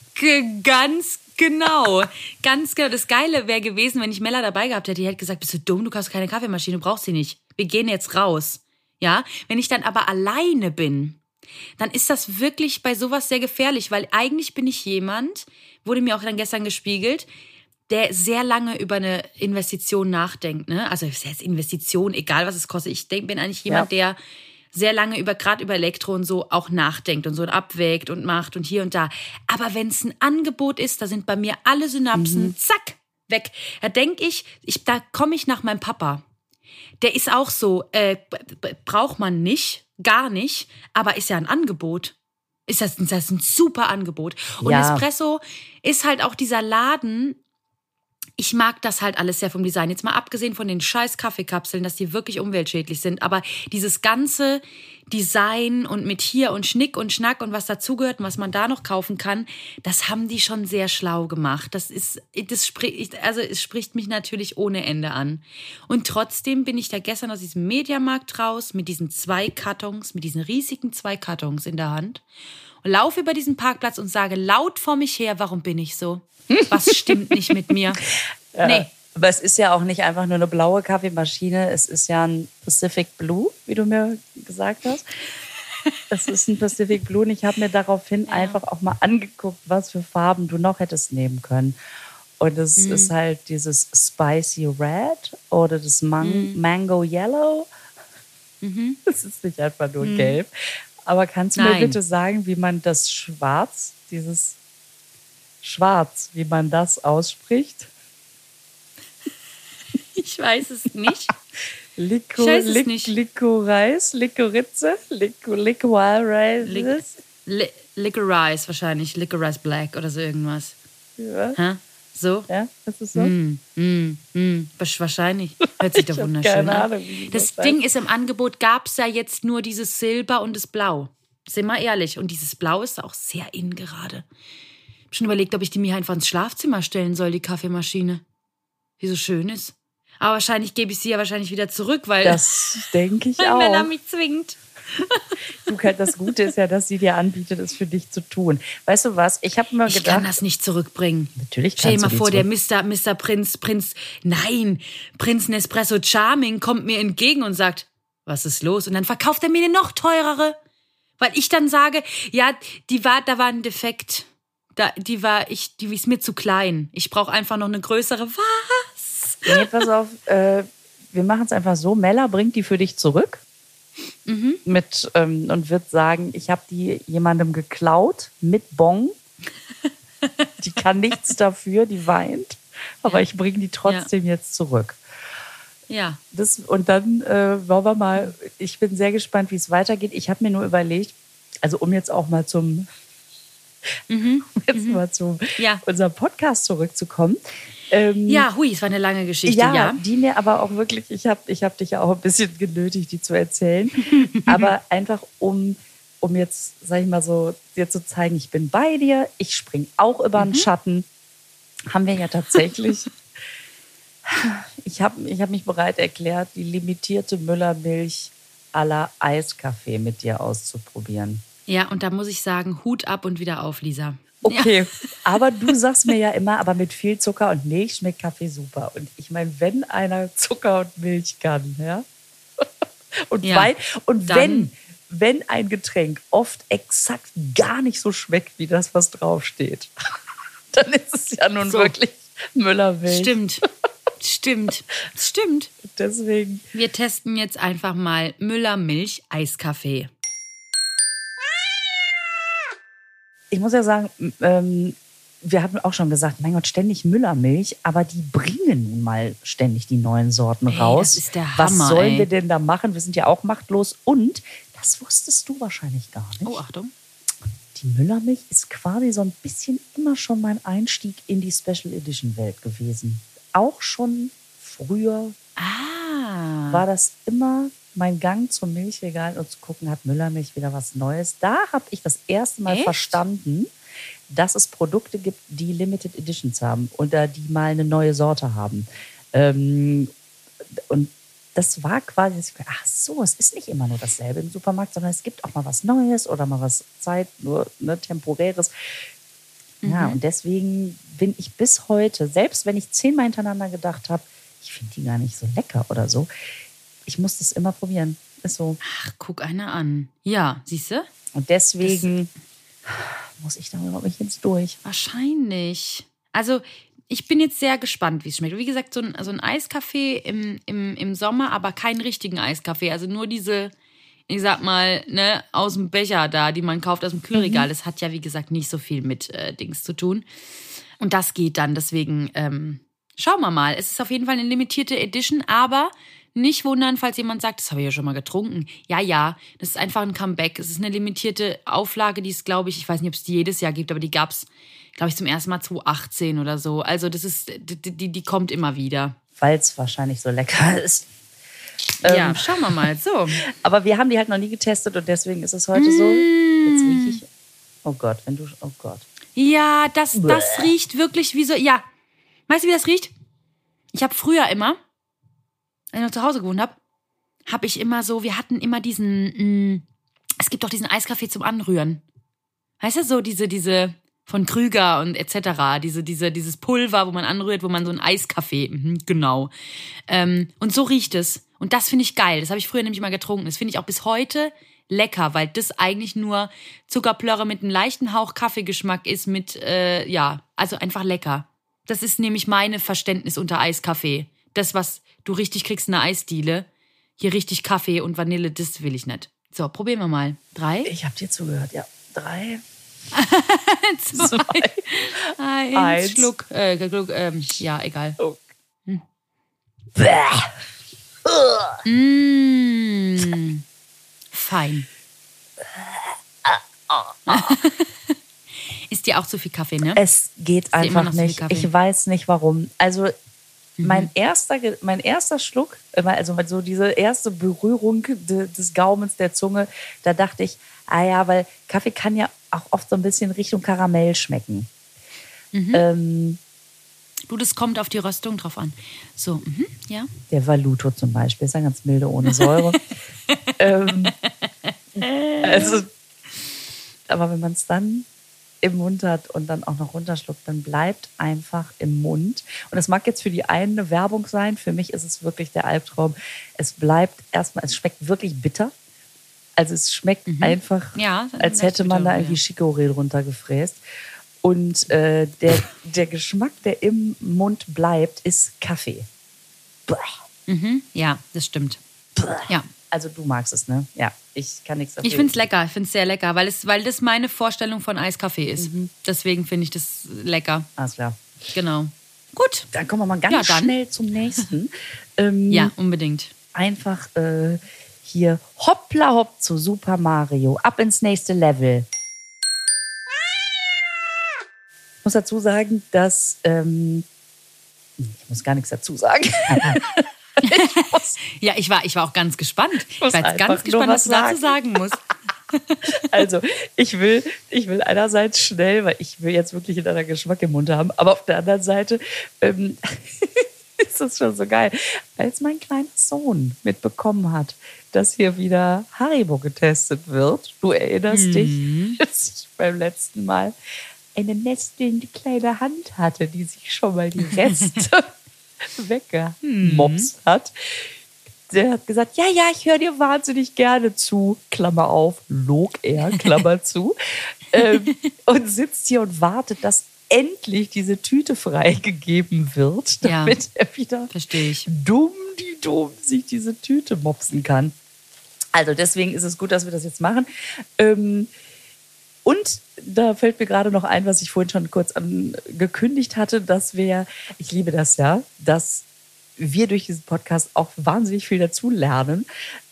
Ganz genau. Ganz genau. Das Geile wäre gewesen, wenn ich Mella dabei gehabt hätte. Die hätte gesagt, bist du dumm, du hast keine Kaffeemaschine, du brauchst sie nicht. Wir gehen jetzt raus. Ja? Wenn ich dann aber alleine bin, dann ist das wirklich bei sowas sehr gefährlich, weil eigentlich bin ich jemand, wurde mir auch dann gestern gespiegelt, der sehr lange über eine Investition nachdenkt. Ne? Also es ist jetzt Investition, egal was es kostet. Ich denk, bin eigentlich jemand, der sehr lange über gerade über Elektro und so auch nachdenkt und so abwägt und macht und hier und da. Aber wenn es ein Angebot ist, da sind bei mir alle Synapsen zack weg. Da denke ich, ich, da komme ich nach meinem Papa. Der ist auch so, äh, braucht man nicht, gar nicht, aber ist ja ein Angebot. Ist das, ist das ein super Angebot. Und Ja. Espresso ist halt auch dieser Laden, ich mag das halt alles sehr vom Design. Jetzt mal abgesehen von den scheiß Kaffeekapseln, dass die wirklich umweltschädlich sind. Aber dieses ganze Design und mit hier und Schnick und Schnack und was dazugehört und was man da noch kaufen kann, das haben die schon sehr schlau gemacht. Das ist, das spricht, also es spricht mich natürlich ohne Ende an. Und trotzdem bin ich da gestern aus diesem Mediamarkt raus mit diesen zwei Kartons, mit diesen riesigen zwei Kartons in der Hand und laufe über diesen Parkplatz und sage laut vor mich her, warum bin ich so? Was stimmt nicht mit mir? Nee. Aber es ist ja auch nicht einfach nur eine blaue Kaffeemaschine, es ist ja ein Pacific Blue, wie du mir gesagt hast. Es ist ein Pacific Blue und ich habe mir daraufhin einfach auch mal angeguckt, was für Farben du noch hättest nehmen können. Und es Mhm. ist halt dieses Spicy Red oder das Man Mango Yellow. Das ist nicht einfach nur gelb. Aber kannst du mir Nein. bitte sagen, wie man das Schwarz, dieses Schwarz, wie man das ausspricht? Ich weiß es nicht. Lico, Ich Lic, nicht. Licorice, Licorice, Lico, Licorice. Lic Li Licorice wahrscheinlich. Licorice Black oder so irgendwas. Ja, Hä? So? ja, ist es so? Mm, mm, mm. Wahrscheinlich. Hört sich doch wunderschön an. Das Ding ist im Angebot, gab es ja jetzt nur dieses Silber und das Blau. Sind wir ehrlich. Und dieses Blau ist auch sehr in gerade. Schon überlegt, ob ich die mir einfach ins Schlafzimmer stellen soll, die Kaffeemaschine. Die so schön ist. Aber wahrscheinlich gebe ich sie ja wahrscheinlich wieder zurück, weil, Das denke ich weil Mella auch. mich zwingt. Du, kann- das Gute ist ja, dass sie dir anbietet, es für dich zu tun. Weißt du was? Ich habe mir Ich gedacht, kann das nicht zurückbringen. Natürlich Stell dir kannst mal du die vor, der Mr. Mr. Prinz, Prinz, nein, Prinz Nespresso Charming kommt mir entgegen und sagt, was ist los? Und dann verkauft er mir eine noch teurere. Weil ich dann sage, ja, die war, da war ein Defekt. Da, die war, ich, die ist mir zu klein. Ich brauche einfach noch eine größere. Was? Nee, pass auf, äh, wir machen es einfach so. Mella bringt die für dich zurück Mhm. mit, ähm, und wird sagen, ich habe die jemandem geklaut mit Bon. Die kann nichts dafür, die weint. Aber ich bringe die trotzdem jetzt zurück. Ja. Das, und dann äh, wollen wir mal, ich bin sehr gespannt, wie es weitergeht. Ich habe mir nur überlegt, also um jetzt auch mal zum, um jetzt mal zu Mhm. Ja. unserem Podcast zurückzukommen. Ähm, Ja, hui, es war eine lange Geschichte, ja, ja. die mir aber auch wirklich, ich habe ich hab dich ja auch ein bisschen genötigt, die zu erzählen. aber einfach um, um jetzt, sag ich mal so, dir zu zeigen, ich bin bei dir, ich spring auch über Mhm. den Schatten, haben wir ja tatsächlich. ich habe ich hab mich bereit erklärt, die limitierte Müllermilch à la Eiskaffee mit dir auszuprobieren. Ja, und da muss ich sagen, Hut ab und wieder auf, Lisa. Okay, aber du sagst mir ja immer, aber mit viel Zucker und Milch schmeckt Kaffee super. Und ich meine, wenn einer Zucker und Milch kann, ja. Und, Ja, Wein, und wenn, wenn ein Getränk oft exakt gar nicht so schmeckt wie das, was draufsteht, dann ist es ja nun So. wirklich Müllermilch. Stimmt. Stimmt. Stimmt. Deswegen, Wir testen jetzt einfach mal Müller Milch Eiskaffee. Ich muss ja sagen, ähm, wir hatten auch schon gesagt, mein Gott, ständig Müllermilch, aber die bringen nun mal ständig die neuen Sorten Ey, raus. das ist der Was Hammer, sollen ey. wir denn da machen? Wir sind ja auch machtlos. Und, das wusstest du wahrscheinlich gar nicht. Oh, Achtung. Die Müllermilch ist quasi so ein bisschen immer schon mein Einstieg in die Special Edition Welt gewesen. Auch schon früher Ah. war das immer mein Gang zum Milchregal und zu gucken, hat Müllermilch wieder was Neues. Da habe ich das erste Mal Echt? verstanden, dass es Produkte gibt, die Limited Editions haben oder die mal eine neue Sorte haben. Ähm, und das war quasi, ach so, es ist nicht immer nur dasselbe im Supermarkt, sondern es gibt auch mal was Neues oder mal was Zeit, nur ne, temporäres. Ja, und deswegen bin ich bis heute, selbst wenn ich zehnmal hintereinander gedacht habe, ich finde die gar nicht so lecker oder so, ich muss das immer probieren. Ist so. Ach, guck einer an. Ja, siehst du? Und deswegen muss ich da, glaube ich, jetzt durch. Wahrscheinlich. Also, ich bin jetzt sehr gespannt, wie es schmeckt. Wie gesagt, so ein, so ein Eiskaffee im, im, im Sommer, aber keinen richtigen Eiskaffee. Also nur diese, ich sag mal, ne, aus dem Becher da, die man kauft aus dem Kühlregal. Das hat ja, wie gesagt, nicht so viel mit äh, Dings zu tun. Und das geht dann. Deswegen, ähm, schauen wir mal. Es ist auf jeden Fall eine limitierte Edition, aber nicht wundern, falls jemand sagt, das habe ich ja schon mal getrunken. Ja, ja, das ist einfach ein Comeback. Es ist eine limitierte Auflage, die es, glaube ich, ich weiß nicht, ob es die jedes Jahr gibt, aber die gab es, glaube ich, zum ersten Mal 2018 oder so. Also das ist, die, die, die kommt immer wieder. Weil es wahrscheinlich so lecker ist. ja, Ähm. schauen wir mal. So. Aber wir haben die halt noch nie getestet und deswegen ist es heute so. Jetzt rieche ich. Oh Gott, wenn du. Oh Gott. Ja, das, das riecht wirklich wie so. Ja. Weißt du, wie das riecht? Ich habe früher immer, als ich noch zu Hause gewohnt habe, habe ich immer so, wir hatten immer diesen, mh, es gibt doch diesen Eiskaffee zum Anrühren. Weißt du, so diese, diese von Krüger und etc., diese, diese, dieses Pulver, wo man anrührt, wo man so einen Eiskaffee, mhm, genau. Ähm, und so riecht es. Und das finde ich geil. Das habe ich früher nämlich immer getrunken. Das finde ich auch bis heute lecker, weil das eigentlich nur Zuckerplörre mit einem leichten Hauch Kaffeegeschmack ist, mit, äh, ja, also einfach lecker. Das ist nämlich meine Verständnis unter Eiskaffee. Das, was du richtig kriegst in einer Eisdiele, hier richtig Kaffee und Vanille, das will ich nicht. So, probieren wir mal. Drei, Ich habe dir zugehört, ja. Drei, zwei, zwei. eins, Eins. Schluck. Äh, Schluck ähm, ja, egal. Oh. Mmh. Fein. Ist dir auch zu viel Kaffee, ne? Es geht einfach so nicht. Kaffee. Ich weiß nicht warum. Also Mhm. mein erster, mein erster Schluck, also so diese erste Berührung de, des Gaumens der Zunge, da dachte ich, ah ja, weil Kaffee kann ja auch oft so ein bisschen Richtung Karamell schmecken. Mhm. Ähm, Du, das kommt auf die Röstung drauf an. So, mhm, ja. der Valuto zum Beispiel ist ja ganz milde ohne Säure. ähm, also, aber wenn man es dann im Mund hat und dann auch noch runterschluckt, dann bleibt einfach im Mund. Und das mag jetzt für die einen eine Werbung sein, für mich ist es wirklich der Albtraum. Es bleibt erstmal, es schmeckt wirklich bitter. Also es schmeckt einfach, Ja, als hätte man da irgendwie ja. Chicorée drunter gefräst. Und äh, der, der Geschmack, der im Mund bleibt, ist Kaffee. Mhm, ja, das stimmt. Ja. Also du magst es, ne? Ja, ich kann nichts dafür. Ich finde es lecker, ich finde es sehr lecker, weil, es, weil das meine Vorstellung von Eiskaffee ist. Deswegen finde ich das lecker. Alles klar. Genau. Gut. Dann kommen wir mal ganz Ja, schnell zum nächsten. ähm, Ja, unbedingt. Einfach äh, hier hoppla hopp zu Super Mario. Ab ins nächste Level. Ich muss dazu sagen, dass. Ähm, ich muss gar nichts dazu sagen. ich muss Ja, ich war, ich war auch ganz gespannt. Ich muss war jetzt ganz gespannt, was was du dazu sagen musst. Also, ich will, ich will einerseits schnell, weil ich will jetzt wirklich in einer Geschmack im Mund haben, aber auf der anderen Seite ähm, ist das schon so geil. Als mein kleiner Sohn mitbekommen hat, dass hier wieder Haribo getestet wird, du erinnerst dich, dass ich beim letzten Mal eine nestelnde kleine Hand hatte, die sich schon mal die Reste weggemopst hat der hat gesagt, ja, ja, ich höre dir wahnsinnig gerne zu, Klammer auf, log er, Klammer zu, ähm, und sitzt hier und wartet, dass endlich diese Tüte freigegeben wird, Ja. damit er wieder Verstehe ich. dumm die dumm sich diese Tüte mopsen kann. Also deswegen ist es gut, dass wir das jetzt machen. Ähm, und da fällt mir gerade noch ein, was ich vorhin schon kurz angekündigt hatte, dass wir, ich liebe das ja, dass wir durch diesen Podcast auch wahnsinnig viel dazu lernen,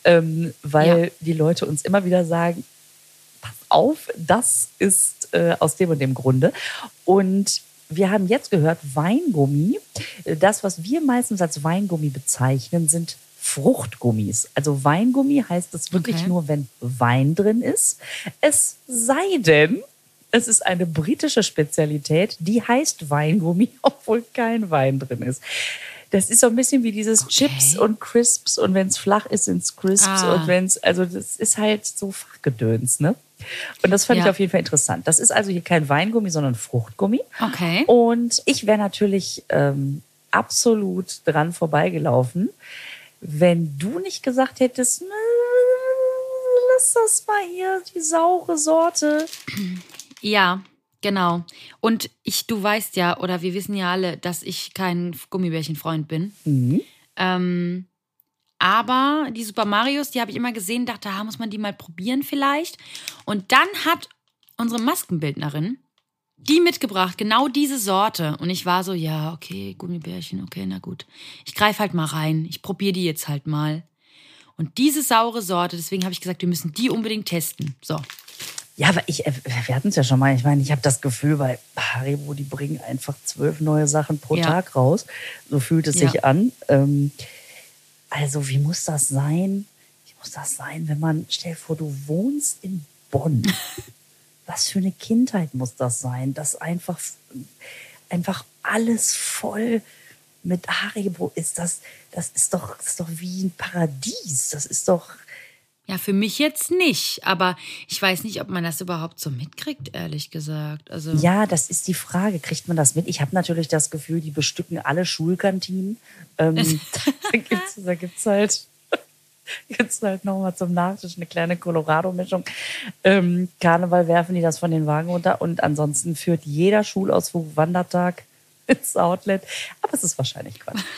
ähm, weil Ja. die Leute uns immer wieder sagen, pass auf, das ist äh, aus dem und dem Grunde. Und wir haben jetzt gehört, Weingummi, äh, das, was wir meistens als Weingummi bezeichnen, sind Fruchtgummis. Also Weingummi heißt es wirklich Okay. nur, wenn Wein drin ist. Es sei denn, es ist eine britische Spezialität, die heißt Weingummi, obwohl kein Wein drin ist. Das ist so ein bisschen wie dieses Chips und Crisps und wenn es flach ist, sind es Crisps Ah. und wenn es, also das ist halt so Fachgedöns, ne? Und das fand ich Ja. auf jeden Fall interessant. Das ist also hier kein Weingummi, sondern Fruchtgummi. Okay. Und ich wäre natürlich ähm, absolut dran vorbeigelaufen, wenn du nicht gesagt hättest, "Na, lass das mal hier, die saure Sorte. Ja, genau. Und ich, du weißt ja, oder wir wissen ja alle, dass ich kein Gummibärchenfreund bin. Mhm. Ähm, aber die Super Marios, die habe ich immer gesehen, dachte, da muss man die mal probieren vielleicht. Und dann hat unsere Maskenbildnerin die mitgebracht, genau diese Sorte. Und ich war so, ja, okay, Gummibärchen, okay, na gut. Ich greife halt mal rein. Ich probiere die jetzt halt mal. Und diese saure Sorte, deswegen habe ich gesagt, wir müssen die unbedingt testen. So. Ja, aber ich, äh, wir hatten es ja schon mal. Ich meine, ich habe das Gefühl, bei Haribo, die bringen einfach zwölf neue Sachen pro Ja. Tag raus. So fühlt es Ja. sich an. Ähm, also, wie muss das sein? Wie muss das sein, wenn man, stell dir vor, du wohnst in Bonn. Was für eine Kindheit muss das sein, dass einfach, einfach alles voll mit Haribo ist. Das, das ist doch, das ist doch wie ein Paradies. Das ist doch, Ja, für mich jetzt nicht. Aber ich weiß nicht, ob man das überhaupt so mitkriegt, ehrlich gesagt. Also, Ja, das ist die Frage. Kriegt man das mit? Ich habe natürlich das Gefühl, die bestücken alle Schulkantinen. Ähm, da gibt's, da gibt's halt, gibt's halt nochmal zum Nachtisch eine kleine Colorado-Mischung. Ähm, Karneval werfen die das von den Wagen runter und ansonsten führt jeder Schulausflug Wandertag ins Outlet. Aber es ist wahrscheinlich Quatsch.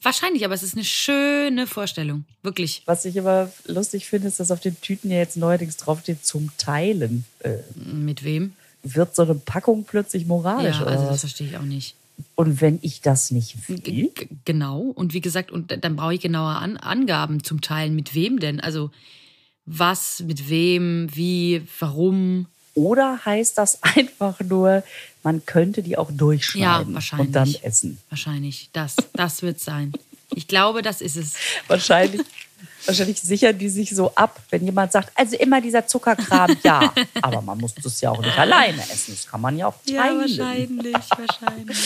Wahrscheinlich, aber es ist eine schöne Vorstellung. Wirklich. Was ich aber lustig finde, ist, dass auf den Tüten ja jetzt neuerdings draufsteht zum Teilen. Äh, Mit wem? wird so eine Packung plötzlich moralisch? Ja, also das verstehe ich auch nicht. Und wenn ich das nicht will, G genau. Und wie gesagt, und dann brauche ich genaue An Angaben zum Teilen. Mit wem denn? Also was, mit wem, wie, warum? oder heißt das einfach nur, man könnte die auch durchschneiden Ja, und dann essen? Wahrscheinlich. Das, das wird sein. Ich glaube, das ist es. Wahrscheinlich, wahrscheinlich sichern die sich so ab, wenn jemand sagt, also immer dieser Zuckerkram, ja. Aber man muss das ja auch nicht alleine essen. Das kann man ja auch teilen. wahrscheinlich, wahrscheinlich.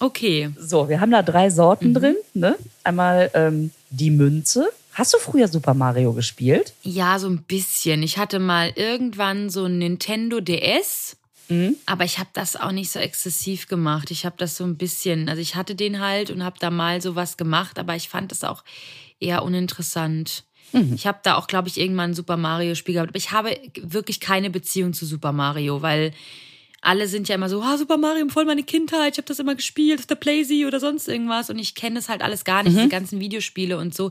Okay. So, wir haben da drei Mhm. Sorten drin. Ne? Einmal ähm, die Münze. Hast du früher Super Mario gespielt? Ja, so ein bisschen. Ich hatte mal irgendwann so ein Nintendo DS, aber ich habe das auch nicht so exzessiv gemacht. Ich habe das so ein bisschen, also ich hatte den halt und habe da mal so was gemacht, aber ich fand das auch eher uninteressant. Ich habe da auch, glaube ich, irgendwann ein Super Mario-Spiel gehabt, aber ich habe wirklich keine Beziehung zu Super Mario, weil alle sind ja immer so, ah, Super Mario, voll meine Kindheit, ich habe das immer gespielt auf der Playsee oder sonst irgendwas und ich kenne das halt alles gar nicht, diese ganzen Videospiele und so.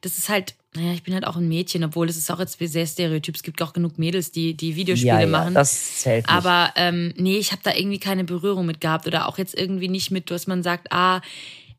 Das ist halt, naja, ich bin halt auch ein Mädchen, obwohl es ist auch jetzt sehr stereotyp. Es gibt auch genug Mädels, die, die Videospiele ja, ja, machen. das zählt nicht. Aber ähm, nee, ich habe da irgendwie keine Berührung mit gehabt oder auch jetzt irgendwie nicht mit, dass man sagt, ah,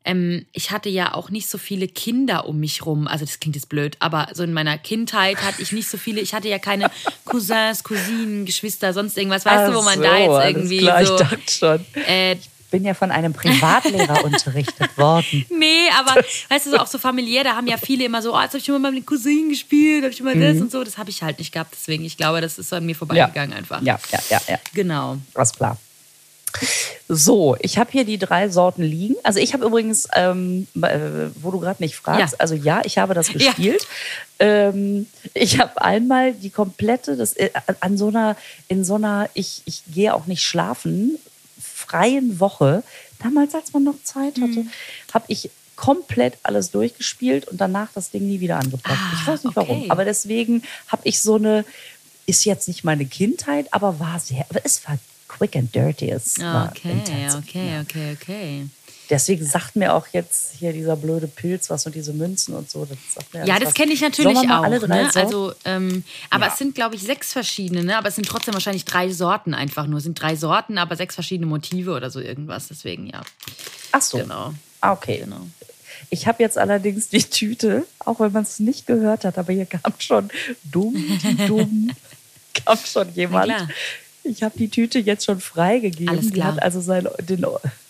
ähm, ich hatte ja auch nicht so viele Kinder um mich rum. Also das klingt jetzt blöd, aber so in meiner Kindheit hatte ich nicht so viele. Ich hatte ja keine Cousins, Cousinen, Geschwister, sonst irgendwas. Weißt du, wo man Ach da so, jetzt irgendwie klar, so. Ich dachte schon. Äh, bin ja von einem Privatlehrer unterrichtet worden. Nee, aber weißt du, so auch so familiär, da haben ja viele immer so, oh, jetzt habe ich mal mit den Cousinen gespielt, habe ich schon mal das und so. Das habe ich halt nicht gehabt, deswegen, ich glaube, das ist so an mir vorbeigegangen einfach. Ja, ja, ja, ja. Genau. Alles klar. So, ich habe hier die drei Sorten liegen. Also ich habe übrigens, ähm, äh, wo du gerade nicht fragst, Ja. also ja, ich habe das Ja. gespielt. Ähm, ich habe einmal die komplette, das äh, an so einer, in so einer, ich, ich gehe auch nicht schlafen, freien Woche, damals als man noch Zeit hatte, Mhm. habe ich komplett alles durchgespielt und danach das Ding nie wieder angepackt. Ah, ich weiß nicht warum, okay. aber deswegen habe ich so eine, ist jetzt nicht meine Kindheit, aber war sehr, aber es war quick and dirty. Es war Okay, intensiv. okay, okay, okay. Deswegen sagt mir auch jetzt hier dieser blöde Pilz was und diese Münzen und so. Das Ja, das kenne ich natürlich auch. Ne? Also, ähm, aber Ja. es sind, glaube ich, sechs verschiedene, ne? Aber es sind trotzdem wahrscheinlich drei Sorten einfach nur. Es sind drei Sorten, aber sechs verschiedene Motive oder so irgendwas. Deswegen, ja. Ach so. Genau. Ah, okay. Genau. Ich habe jetzt allerdings die Tüte, auch wenn man es nicht gehört hat, aber hier kam schon dumm, dumm, kam schon jemand. Ich habe die Tüte jetzt schon freigegeben. Alles Die klar. hat also sein, den,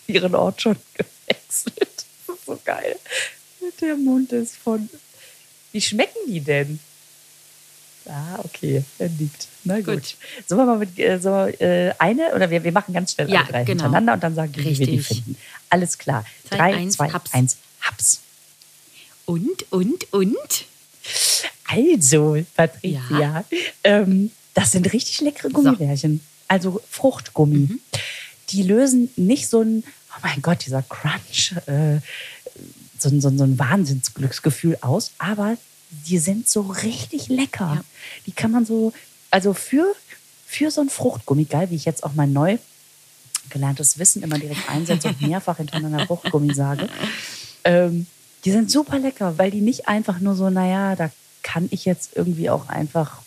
ihren Ort schon gewechselt. Das ist so geil. Der Mund ist von. Wie schmecken die denn? Ah, okay, er liegt. Na gut. Gut. Sollen wir mal mit äh, so, äh, eine oder wir, wir machen ganz schnell Ja, alle drei genau. hintereinander und dann sagen wir, wie wir die Richtig. finden. Alles klar. Zwei, Drei, eins, zwei, Haps. eins, Haps. Und, und, und? Also, Patricia, ähm, das sind richtig leckere Gummibärchen. Also Fruchtgummi. Mhm. Die lösen nicht so ein, oh mein Gott, dieser Crunch, äh, so, ein- so, ein- so ein Wahnsinnsglücksgefühl aus, aber die sind so richtig lecker. Ja. Die kann man so, also für, für so ein Fruchtgummi, geil, wie ich jetzt auch mein neu gelerntes Wissen immer direkt einsetze und mehrfach hintereinander Fruchtgummi sage. Ähm, die sind super lecker, weil die nicht einfach nur so, naja, da kann ich jetzt irgendwie auch einfach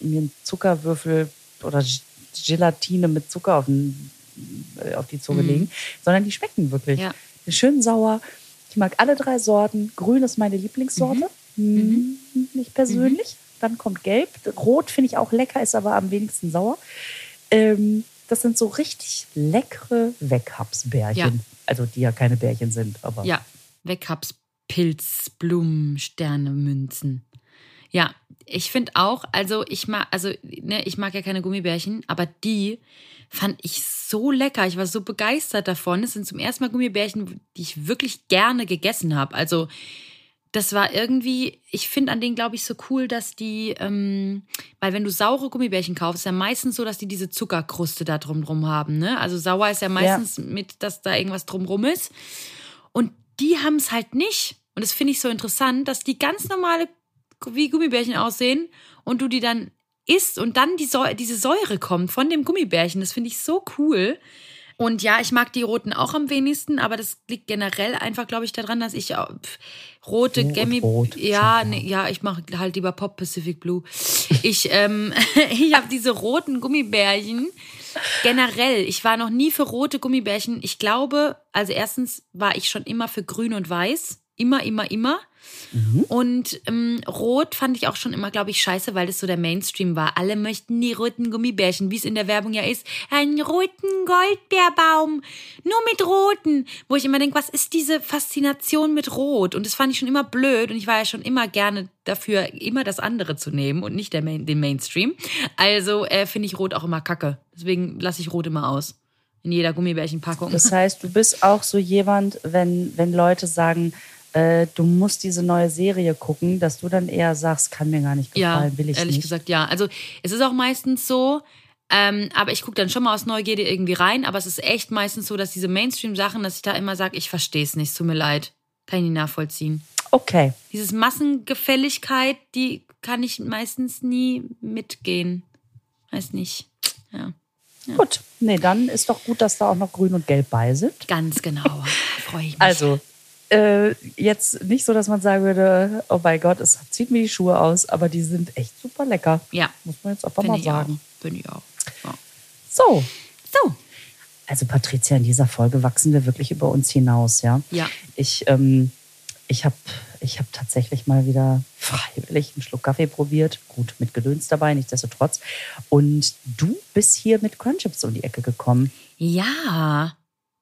mir einen Zuckerwürfel oder Gelatine mit Zucker auf, den, äh, auf die Zunge legen, sondern die schmecken wirklich. Ja. Schön sauer. Ich mag alle drei Sorten. Grün ist meine Lieblingssorte. Mhm. Nicht persönlich. Dann kommt Gelb. Rot finde ich auch lecker, ist aber am wenigsten sauer. Ähm, das sind so richtig leckere Weckhapsbärchen. Ja. Also die ja keine Bärchen sind, aber Ja, Weghabs, Pilz, Blumen, Sterne, Münzen. Ja, ich finde auch, also ich mag, also ne, ich mag ja keine Gummibärchen, aber die fand ich so lecker. Ich war so begeistert davon. Es sind zum ersten Mal Gummibärchen, die ich wirklich gerne gegessen habe. Also das war irgendwie, ich finde an denen, glaube ich, so cool, dass die, ähm, weil wenn du saure Gummibärchen kaufst, ist ja meistens so, dass die diese Zuckerkruste da drumrum haben. Ne? Also sauer ist ja meistens mit, dass da irgendwas drumrum ist. Und die haben es halt nicht. Und das finde ich so interessant, dass die ganz normale wie Gummibärchen aussehen und du die dann isst und dann die Säu diese Säure kommt von dem Gummibärchen. Das finde ich so cool. Und ja, ich mag die roten auch am wenigsten, aber das liegt generell einfach, glaube ich, daran, dass ich äh, pf, rote Rot, Gummi. rot, ja, nee, ja, ich mache halt lieber Pop Pacific Blue. Ich, ähm, ich habe diese roten Gummibärchen. Generell, ich war noch nie für rote Gummibärchen. Ich glaube, also erstens war ich schon immer für grün und weiß. Immer, immer, immer. Und ähm, rot fand ich auch schon immer, glaube ich, scheiße, weil das so der Mainstream war. Alle möchten die roten Gummibärchen, wie es in der Werbung ja ist. Einen roten Goldbeerbaum, nur mit roten. Wo ich immer denke, was ist diese Faszination mit Rot? Und das fand ich schon immer blöd und ich war ja schon immer gerne dafür, immer das andere zu nehmen und nicht der Main, den Mainstream. Also äh, finde ich Rot auch immer kacke. Deswegen lasse ich Rot immer aus. In jeder Gummibärchenpackung. Das heißt, du bist auch so jemand, wenn, wenn Leute sagen, äh, du musst diese neue Serie gucken, dass du dann eher sagst, kann mir gar nicht gefallen, will ich ehrlich nicht. gesagt, ja. Also es ist auch meistens so, ähm, aber ich gucke dann schon mal aus Neugierde irgendwie rein, aber es ist echt meistens so, dass diese Mainstream-Sachen, dass ich da immer sage, ich verstehe es nicht, tut mir leid. Kann ich nicht nachvollziehen. Okay. Dieses Massengefälligkeit, die kann ich meistens nie mitgehen. Weiß nicht. Ja. Gut. Nee, dann ist doch gut, dass da auch noch grün und gelb bei sind. Ganz genau. Freue ich mich. Also, äh, jetzt nicht so, dass man sagen würde, oh mein Gott, es zieht mir die Schuhe aus, aber die sind echt super lecker. ja, Muss man jetzt einfach finde mal sagen. auch. Finde ich auch. Ja. So. So. Also Patricia, in dieser Folge wachsen wir wirklich über uns hinaus, ja? Ja. Ich, ähm, ich habe ich hab tatsächlich mal wieder freiwillig einen Schluck Kaffee probiert. Gut, mit Gedöns dabei, nichtsdestotrotz. Und du bist hier mit Crunchips um die Ecke gekommen. Ja.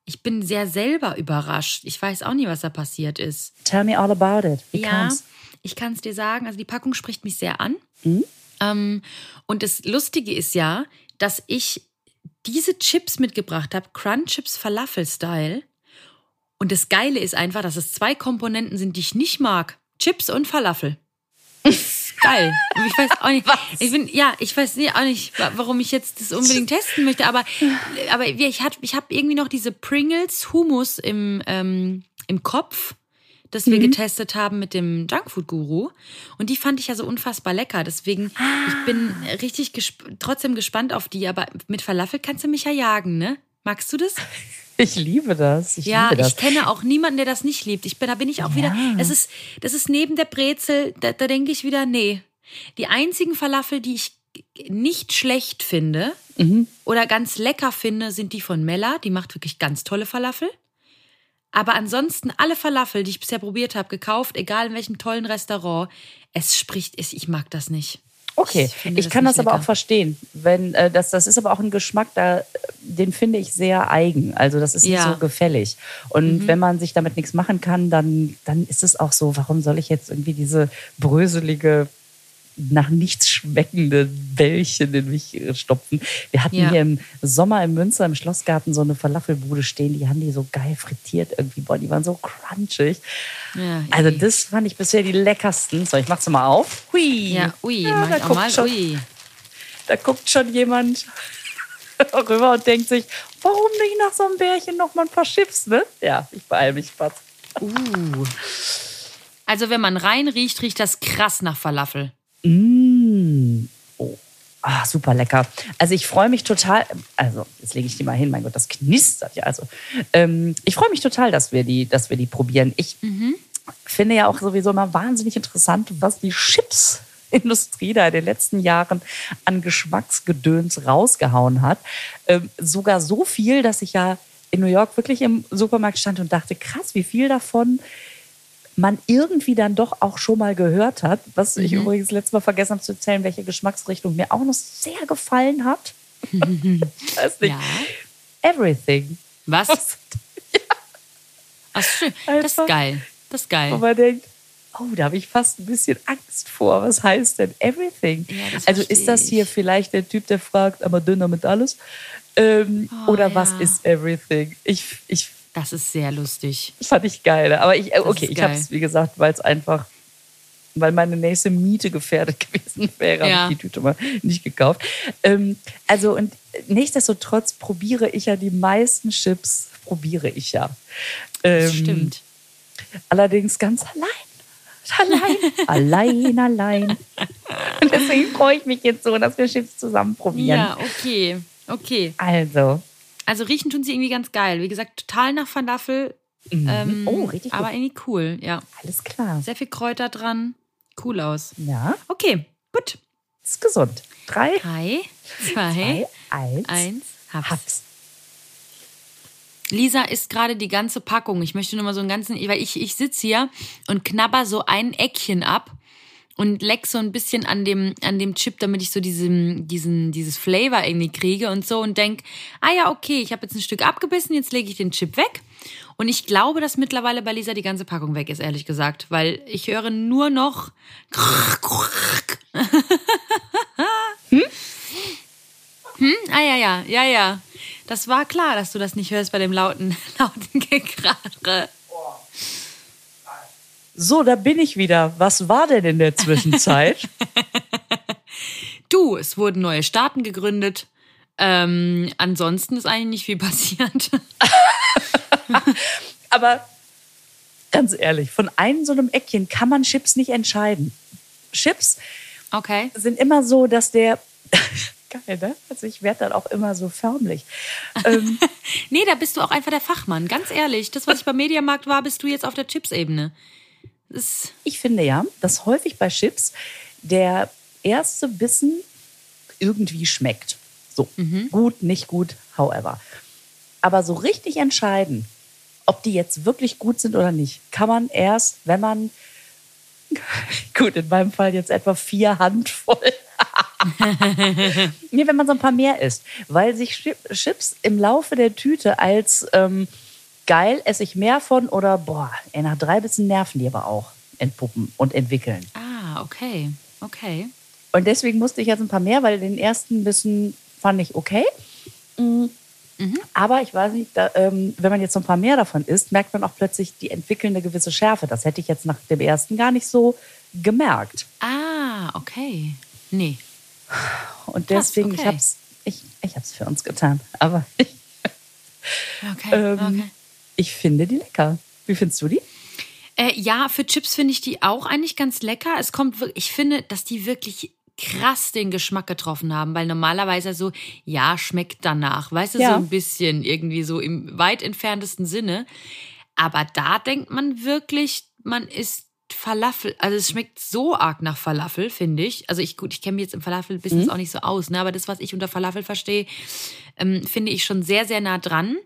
Ich bin sehr selber überrascht. Ich weiß auch nie, was da passiert ist. Tell me all about it. Wie ja, kam's? ich kann es dir sagen. Also die Packung spricht mich sehr an. Mhm. Ähm, und das Lustige ist ja, dass ich diese Chips mitgebracht habe, Crunchips Falafel-Style. Und das Geile ist einfach, dass es zwei Komponenten sind, die ich nicht mag. Chips und Falafel. Geil. Ich weiß auch nicht. Ich bin, ja, ich weiß auch nicht, wa- warum ich jetzt das unbedingt testen möchte, aber, aber ich, hat- ich habe irgendwie noch diese Pringles Hummus im, ähm, im Kopf, das wir getestet haben mit dem Junkfood Guru. Und die fand ich ja so unfassbar lecker. Deswegen, ich bin richtig gesp trotzdem gespannt auf die, aber mit Falafel kannst du mich ja jagen, ne? Magst du das? Ich liebe das. Ich Ja, liebe das. ich kenne auch niemanden, der das nicht liebt. Ich bin, da bin ich auch wieder. Es ist, das ist neben der Brezel, da, da denke ich wieder, nee. Die einzigen Falafel, die ich nicht schlecht finde Mhm. oder ganz lecker finde, sind die von Mella. Die macht wirklich ganz tolle Falafel. Aber ansonsten alle Falafel, die ich bisher probiert habe, gekauft, egal in welchem tollen Restaurant, es spricht, es- ich mag das nicht. Okay, Ich ich das kann nicht das aber auch verstehen. Wenn äh, das, das ist aber auch ein Geschmack, da, den finde ich sehr eigen. Also das ist nicht Ja. Mhm. so gefällig. Und wenn man sich damit nichts machen kann, dann, dann ist es auch so, warum soll ich jetzt irgendwie diese bröselige, nach nichts schmeckende Bällchen in mich äh, stopfen? Wir hatten Ja. hier im Sommer im Münster im Schlossgarten so eine Falafelbude stehen, die haben die so geil frittiert irgendwie. Boah, die waren so crunchig. Ja, Also das fand ich bisher die leckersten. So, ich mach's mal auf. Hui. Ja, ui, Ja, mach da ich auch guckt mal. schon- Ui. Da guckt schon jemand rüber und denkt sich, warum nicht nach so einem Bärchen noch mal ein paar Chips, ne? Ja, ich beeile mich fast. Uh. Also wenn man reinriecht, riecht das krass nach Falafel. Mmh. Oh. Ah, super lecker. Also ich freue mich total, also jetzt lege ich die mal hin, mein Gott, das knistert ja. Also ähm, ich freue mich total, dass wir die, dass wir die probieren. Ich finde ja auch sowieso immer wahnsinnig interessant, was die Chips-Industrie da in den letzten Jahren an Geschmacksgedöns rausgehauen hat. Ähm, sogar so viel, dass ich ja in New York wirklich im Supermarkt stand und dachte, krass, wie viel davon man irgendwie dann doch auch schon mal gehört hat. Was ich übrigens letztes Mal vergessen habe zu erzählen, welche Geschmacksrichtung mir auch noch sehr gefallen hat. weiß nicht. Ja. Everything. Was? Ach, schön. Das ist Einfach- geil. Das ist geil. Und man denkt, oh, da habe ich fast ein bisschen Angst vor. Was heißt denn everything? Ja, also ist das hier ich. vielleicht der Typ, der fragt, aber dünner mit alles? Ähm, Oh, oder was ja. ist everything? Ich, ich Das ist sehr lustig. fand ich geil. Aber ich, äh, okay, ich habe es, wie gesagt, weil es einfach, weil meine nächste Miete gefährdet gewesen wäre, Ja. habe ich die Tüte mal nicht gekauft. Ähm, also und nichtsdestotrotz probiere ich ja die meisten Chips, probiere ich ja. Das Ähm, stimmt. Allerdings ganz allein. Allein, allein, allein. Und deswegen freue ich mich jetzt so, dass wir Chips zusammen probieren. Ja, okay. Okay. Also, Also riechen tun sie irgendwie ganz geil. Wie gesagt, total nach Falafel. Ähm, Oh, richtig Aber gut. irgendwie cool, ja. Alles klar. Sehr viel Kräuter dran. Cool aus. Ja, Okay, gut. ist gesund. Drei, Drei, zwei, zwei, eins. eins, hab's. Hab's. Lisa isst gerade die ganze Packung. Ich möchte nur mal so einen ganzen, weil ich, ich sitze hier und knabber so ein Eckchen ab und leck so ein bisschen an dem, an dem Chip, damit ich so diesen, diesen, dieses Flavor irgendwie kriege und so und denk, ah ja, okay, ich habe jetzt ein Stück abgebissen, jetzt lege ich den Chip weg. Und ich glaube, dass mittlerweile bei Lisa die ganze Packung weg ist, ehrlich gesagt, weil ich höre nur noch. Hm? Ah ja, ja, ja, ja. Das war klar, dass du das nicht hörst bei dem lauten, lauten Gekrare. So, da bin ich wieder. Was war denn in der Zwischenzeit? Du, es wurden neue Staaten gegründet. Ähm, ansonsten ist eigentlich nicht viel passiert. Aber ganz ehrlich, von einem so einem Eckchen kann man Chips nicht entscheiden. Chips Okay. sind immer so, dass der. Geil, ne? Also ich werde dann auch immer so förmlich. Ähm, Nee, da bist du auch einfach der Fachmann. Ganz ehrlich, das, was ich beim Mediamarkt war, bist du jetzt auf der Chips-Ebene. Ich finde ja, dass häufig bei Chips der erste Bissen irgendwie schmeckt. So, gut, nicht gut, however. Aber so richtig entscheiden, ob die jetzt wirklich gut sind oder nicht, kann man erst, wenn man, gut, in meinem Fall jetzt etwa vier Handvoll. nee, wenn man so ein paar mehr isst. Weil sich Chip- Chips im Laufe der Tüte als ähm, geil esse ich mehr von oder boah, ey, nach drei Bissen nerven die aber auch entpuppen und entwickeln. ah, okay. Okay. Und deswegen musste ich jetzt ein paar mehr, weil den ersten Bissen fand ich okay. Mm. Aber ich weiß nicht, da, ähm, wenn man jetzt so ein paar mehr davon isst, merkt man auch plötzlich die entwickelnde gewisse Schärfe. Das hätte ich jetzt nach dem ersten gar nicht so gemerkt. Ah, okay. Nee. Und Krass, deswegen, ich okay. habe es ich, ich hab's für uns getan. Aber ich, Okay. ähm, okay. Ich finde die lecker. Wie findest du die? Äh, ja, für Chips finde ich die auch eigentlich ganz lecker. Es kommt wirklich, ich finde, dass die wirklich krass den Geschmack getroffen haben, weil normalerweise so, ja, schmeckt danach, weißt du, Ja. so ein bisschen irgendwie so im weit entferntesten Sinne. Aber da denkt man wirklich, man isst Falafel. Also es schmeckt so arg nach Falafel, finde ich. Also ich, gut, ich kenne mich jetzt im Falafel-Business auch nicht so aus, ne? aber das, was ich unter Falafel verstehe, ähm, finde ich schon sehr, sehr nah dran.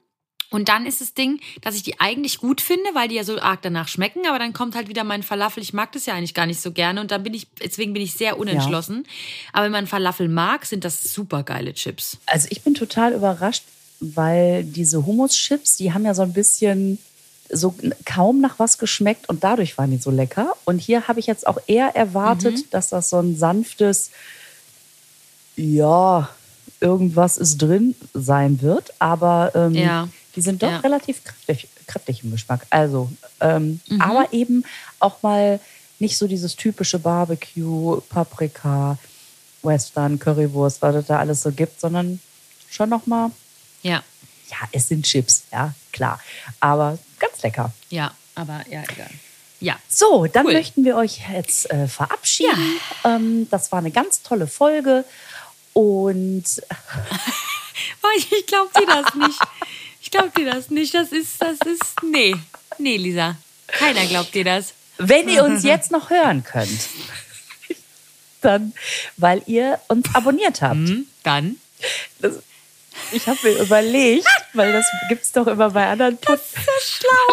Und dann ist das Ding, dass ich die eigentlich gut finde, weil die ja so arg danach schmecken, aber dann kommt halt wieder mein Falafel. Ich mag das ja eigentlich gar nicht so gerne und dann bin ich, deswegen bin ich sehr unentschlossen. Aber wenn man Falafel mag, sind das super geile Chips. Also ich bin total überrascht, weil diese Hummus-Chips, die haben ja so ein bisschen so kaum nach was geschmeckt und dadurch waren die so lecker. Und hier habe ich jetzt auch eher erwartet, Mhm. dass das so ein sanftes, ja, irgendwas ist drin sein wird. Aber ähm, Ja. Die sind doch Ja. relativ kräftig, kräftig im Geschmack. Also, ähm, Mhm. aber eben auch mal nicht so dieses typische Barbecue, Paprika, Western, Currywurst, was es da alles so gibt, sondern schon noch mal Ja, ja, es sind Chips, ja, klar. Aber ganz lecker. ja, aber ja, egal. Ja, So, dann Cool. möchten wir euch jetzt äh, verabschieden. Ähm, das war eine ganz tolle Folge. Und ich glaube dir das nicht. Ich glaube dir das nicht. Das ist, das ist, nee. Nee, Lisa. Keiner glaubt dir das. wenn ihr uns jetzt noch hören könnt, dann, weil ihr uns abonniert habt. Hm, dann. Das, ich habe mir überlegt, weil das gibt es doch immer bei anderen, Pod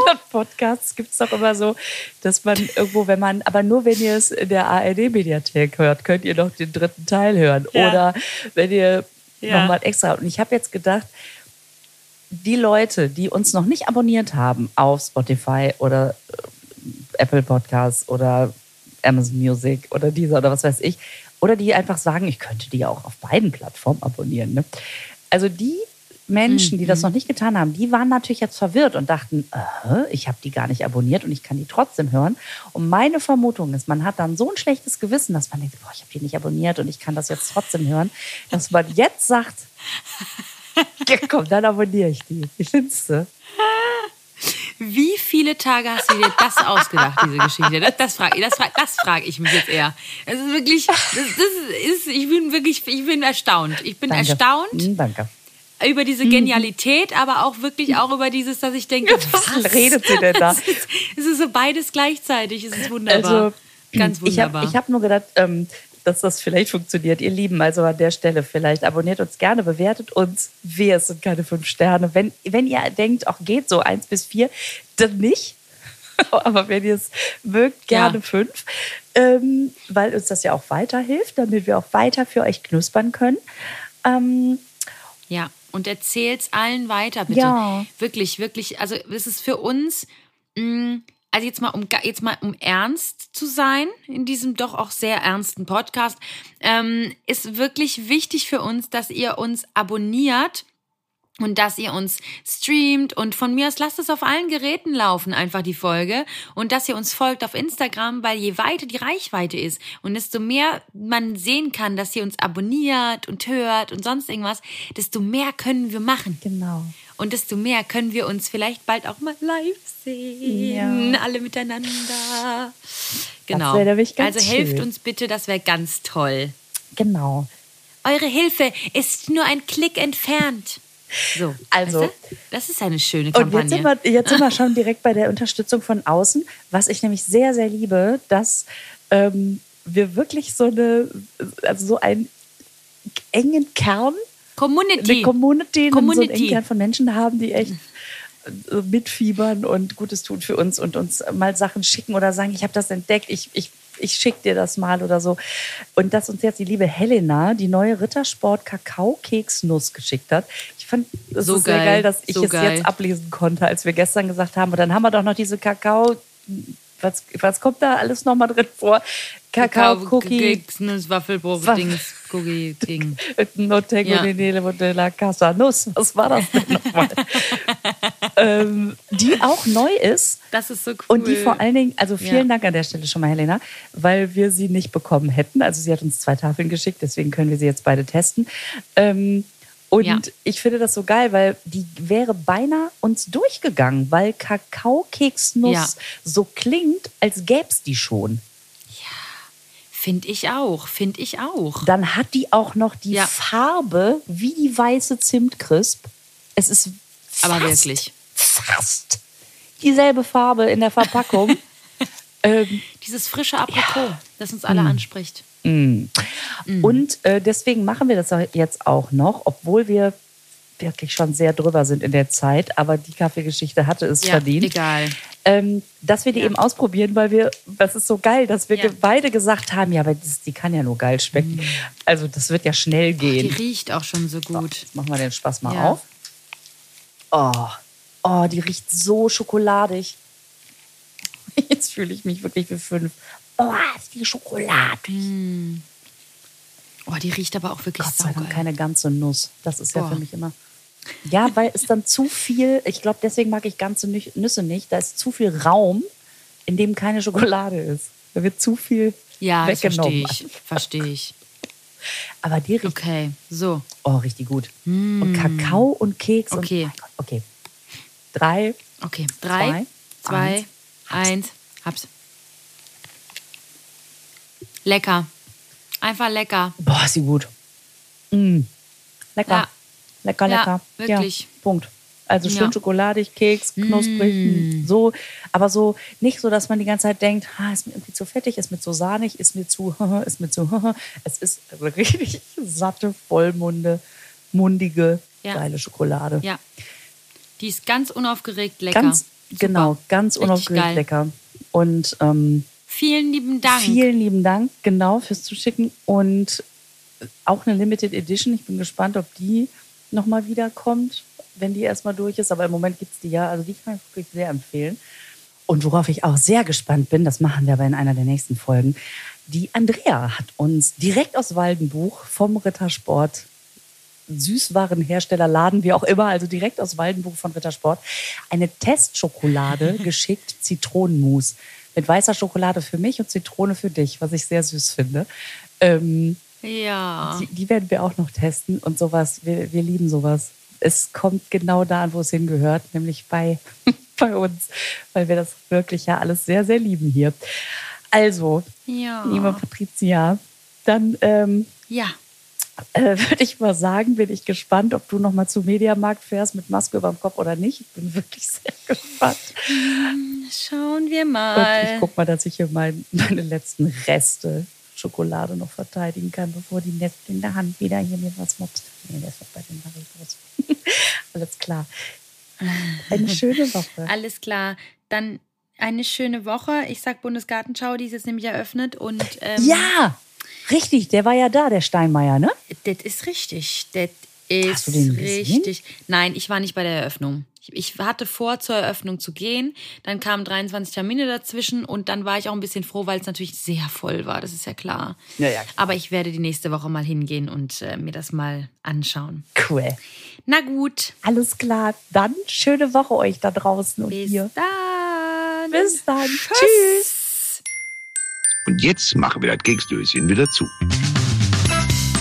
anderen Podcasts, gibt es doch immer so, dass man irgendwo, wenn man, aber nur wenn ihr es in der ARD-Mediathek hört, könnt ihr noch den dritten Teil hören. Ja. Oder wenn ihr Ja. nochmal extra. Und ich habe jetzt gedacht, die Leute, die uns noch nicht abonniert haben auf Spotify oder äh, Apple Podcasts oder Amazon Music oder dieser oder was weiß ich, oder die einfach sagen, ich könnte die auch auf beiden Plattformen abonnieren. Ne? Also die Menschen, die das noch nicht getan haben, die waren natürlich jetzt verwirrt und dachten, äh, ich habe die gar nicht abonniert und ich kann die trotzdem hören. Und meine Vermutung ist, man hat dann so ein schlechtes Gewissen, dass man denkt, boah, ich habe die nicht abonniert und ich kann das jetzt trotzdem hören, dass man jetzt sagt, ja, komm, dann abonniere ich die. Wie findest du? Wie viele Tage hast du dir das ausgedacht, diese Geschichte? Das, das frage das das frag ich mich jetzt eher. Es ist wirklich, das, das ist, ich bin wirklich, ich bin erstaunt. Ich bin Danke. erstaunt. Hm, danke. über diese Mhm. Genialität, aber auch wirklich auch über dieses, dass ich denke, Was redet sie denn da? Es ist, es ist so beides gleichzeitig. Es ist wunderbar. Also, Ganz Ich habe wunderbar. ich hab nur gedacht, ähm, dass das vielleicht funktioniert. Ihr Lieben, also an der Stelle vielleicht abonniert uns gerne, bewertet uns. Wir es sind keine fünf Sterne. Wenn, wenn ihr denkt, auch geht so eins bis vier, dann nicht. Aber wenn ihr es mögt, gerne Ja. fünf. Ähm, weil uns das ja auch weiterhilft, damit wir auch weiter für euch knuspern können. Ähm, Ja, und erzählt's allen weiter, bitte. Ja. Wirklich, wirklich. Also, es ist für uns, mh, also jetzt mal, um, jetzt mal, um ernst zu sein in diesem doch auch sehr ernsten Podcast, ähm, ist wirklich wichtig für uns, dass ihr uns abonniert. Und dass ihr uns streamt und von mir aus lasst es auf allen Geräten laufen, einfach die Folge. Und dass ihr uns folgt auf Instagram, weil je weiter die Reichweite ist und desto mehr man sehen kann, dass ihr uns abonniert und hört und sonst irgendwas, desto mehr können wir machen. genau. Und desto mehr können wir uns vielleicht bald auch mal live sehen. Ja. Alle miteinander. Genau. also helft schön. uns bitte, das wäre ganz toll. Genau. Eure Hilfe ist nur ein Klick entfernt. So, Also- weißt du? das ist eine schöne Und Kampagne. jetzt sind, wir, jetzt sind wir schon direkt bei der Unterstützung von außen, was ich nämlich sehr, sehr liebe, dass ähm, wir wirklich so eine, also so einen engen Kern, Community. eine Community, einen so einen Community. Kern von Menschen haben, die echt äh, mitfiebern und Gutes tun für uns und uns mal Sachen schicken oder sagen, ich habe das entdeckt, ich, ich, ich schicke dir das mal oder so. Und dass uns jetzt die liebe Helena die neue Rittersport Kakao-Keksnuss geschickt hat. Ich fand es So ist sehr geil, geil, dass ich so es geil. jetzt ablesen konnte, als wir gestern gesagt haben, und dann haben wir doch noch diese Kakao, was, was kommt da alles nochmal drin vor? Kakao-Cookie, Keks, Nuss, Waffelbrot, Waff- Dings, Cookie, Ding. No tengo Ja. idea de la casa Nuss. Was war das denn nochmal? ähm, die auch neu ist. Das ist so cool. Und die vor allen Dingen, also vielen Ja. Dank an der Stelle schon mal, Helena, weil wir sie nicht bekommen hätten. Also sie hat uns zwei Tafeln geschickt, deswegen können wir sie jetzt beide testen. Ähm, und Ja. ich finde das so geil, weil die wäre beinahe uns durchgegangen, weil Kakaokeksnuss Ja. so klingt, als gäbe es die schon. Finde ich auch, finde ich auch. Dann hat die auch noch die Ja. Farbe wie die weiße Zimtcrisp. Es ist fast, Aber wirklich. fast dieselbe Farbe in der Verpackung. ähm, Dieses frische Aprikot, das uns alle Mm. anspricht. Und äh, deswegen machen wir das jetzt auch noch, obwohl wir wirklich schon sehr drüber sind in der Zeit, aber die Kaffeegeschichte hatte es Ja, verdient. egal. Ähm, dass wir die Ja. eben ausprobieren, weil wir, das ist so geil, dass wir Ja. beide gesagt haben, ja, aber das, die kann ja nur geil schmecken. Also das wird ja schnell Mm. Die gehen. riecht auch schon so gut. Jetzt machen wir den Spaß mal Ja. auf. Oh, oh, die riecht so schokoladig. Jetzt fühle ich mich wirklich wie fünf. Oh, ist die schokoladig. Oh, die riecht aber auch wirklich saugeil. keine ganze Nuss. Das ist ja Boah. für mich immer. Ja, weil es dann zu viel, ich glaube, deswegen mag ich ganze Nü- Nüsse nicht. Da ist zu viel Raum, in dem keine Schokolade ist. Da wird zu viel Ja, das verstehe weggenommen. ich. Verstehe ich. Aber die riecht, Okay, so. oh, richtig gut. Und Kakao und Keks. Mm. Okay. Und, Gott, okay. Drei. Okay, drei, Zwei, zwei, eins, hab's. Lecker. Einfach lecker. Boah, ist sie gut. Mm. Lecker. Ja. Lecker, Ja, lecker. wirklich. Punkt. Also schön Ja. schokoladig, Keks, knusprig, mm. so, aber so nicht so, dass man die ganze Zeit denkt, ha, ist mir irgendwie zu fettig, ist mir zu sahnig, ist mir zu, ist mir zu, es ist richtig satte, vollmunde, mundige, Ja. geile Schokolade. Ja. Die ist ganz unaufgeregt lecker. Ganz, Super. genau, ganz Richtig unaufgeregt geil. lecker. Und ähm, Vielen lieben Dank. Vielen lieben Dank, genau, fürs Zuschicken. Und auch eine Limited Edition. Ich bin gespannt, ob die nochmal wiederkommt, wenn die erstmal durch ist. Aber im Moment gibt es die ja. Also die kann ich wirklich sehr empfehlen. Und worauf ich auch sehr gespannt bin, das machen wir aber in einer der nächsten Folgen. Die Andrea hat uns direkt aus Waldenbuch vom Rittersport Süßwarenhersteller, wie auch immer, also direkt aus Waldenbuch von Rittersport, eine Testschokolade geschickt, Zitronenmus. Mit weißer Schokolade für mich und Zitrone für dich, was ich sehr süß finde. Ähm, Ja. die, die werden wir auch noch testen und sowas. Wir, wir lieben sowas. Es kommt genau da an, wo es hingehört, nämlich bei, bei uns, weil wir das wirklich ja alles sehr, sehr lieben hier. Also, Ja. liebe Patricia, dann ähm, Ja. äh, würde ich mal sagen, bin ich gespannt, ob du noch mal zu Mediamarkt fährst mit Maske über dem Kopf oder nicht. Ich bin wirklich sehr gespannt. Schauen wir Und mal. ich guck mal, dass ich hier mein, meine letzten Reste Schokolade noch verteidigen kann, bevor die Nest in der Hand wieder hier mir was mobst. Nee, der ist bei den Maribos. Alles klar. Eine schöne Woche. Alles klar. Dann eine schöne Woche. Ich sag Bundesgartenschau, die ist jetzt nämlich eröffnet und ähm, Ja, richtig, der war ja da, der Steinmeier, ne? das ist richtig. Das ist richtig. Nein, ich war nicht bei der Eröffnung. Ich, hatte vor, zur Eröffnung zu gehen. Dann kamen 23 Termine dazwischen und dann war ich auch ein bisschen froh, weil es natürlich sehr voll war. Das ist ja klar. Ja, ja. Aber ich werde die nächste Woche mal hingehen und äh, mir das mal anschauen. Cool. Na gut, Alles klar. Dann schöne Woche euch da draußen und bis hier. dann. Bis dann. Tschüss. Und jetzt machen wir das Keksdöschen wieder zu.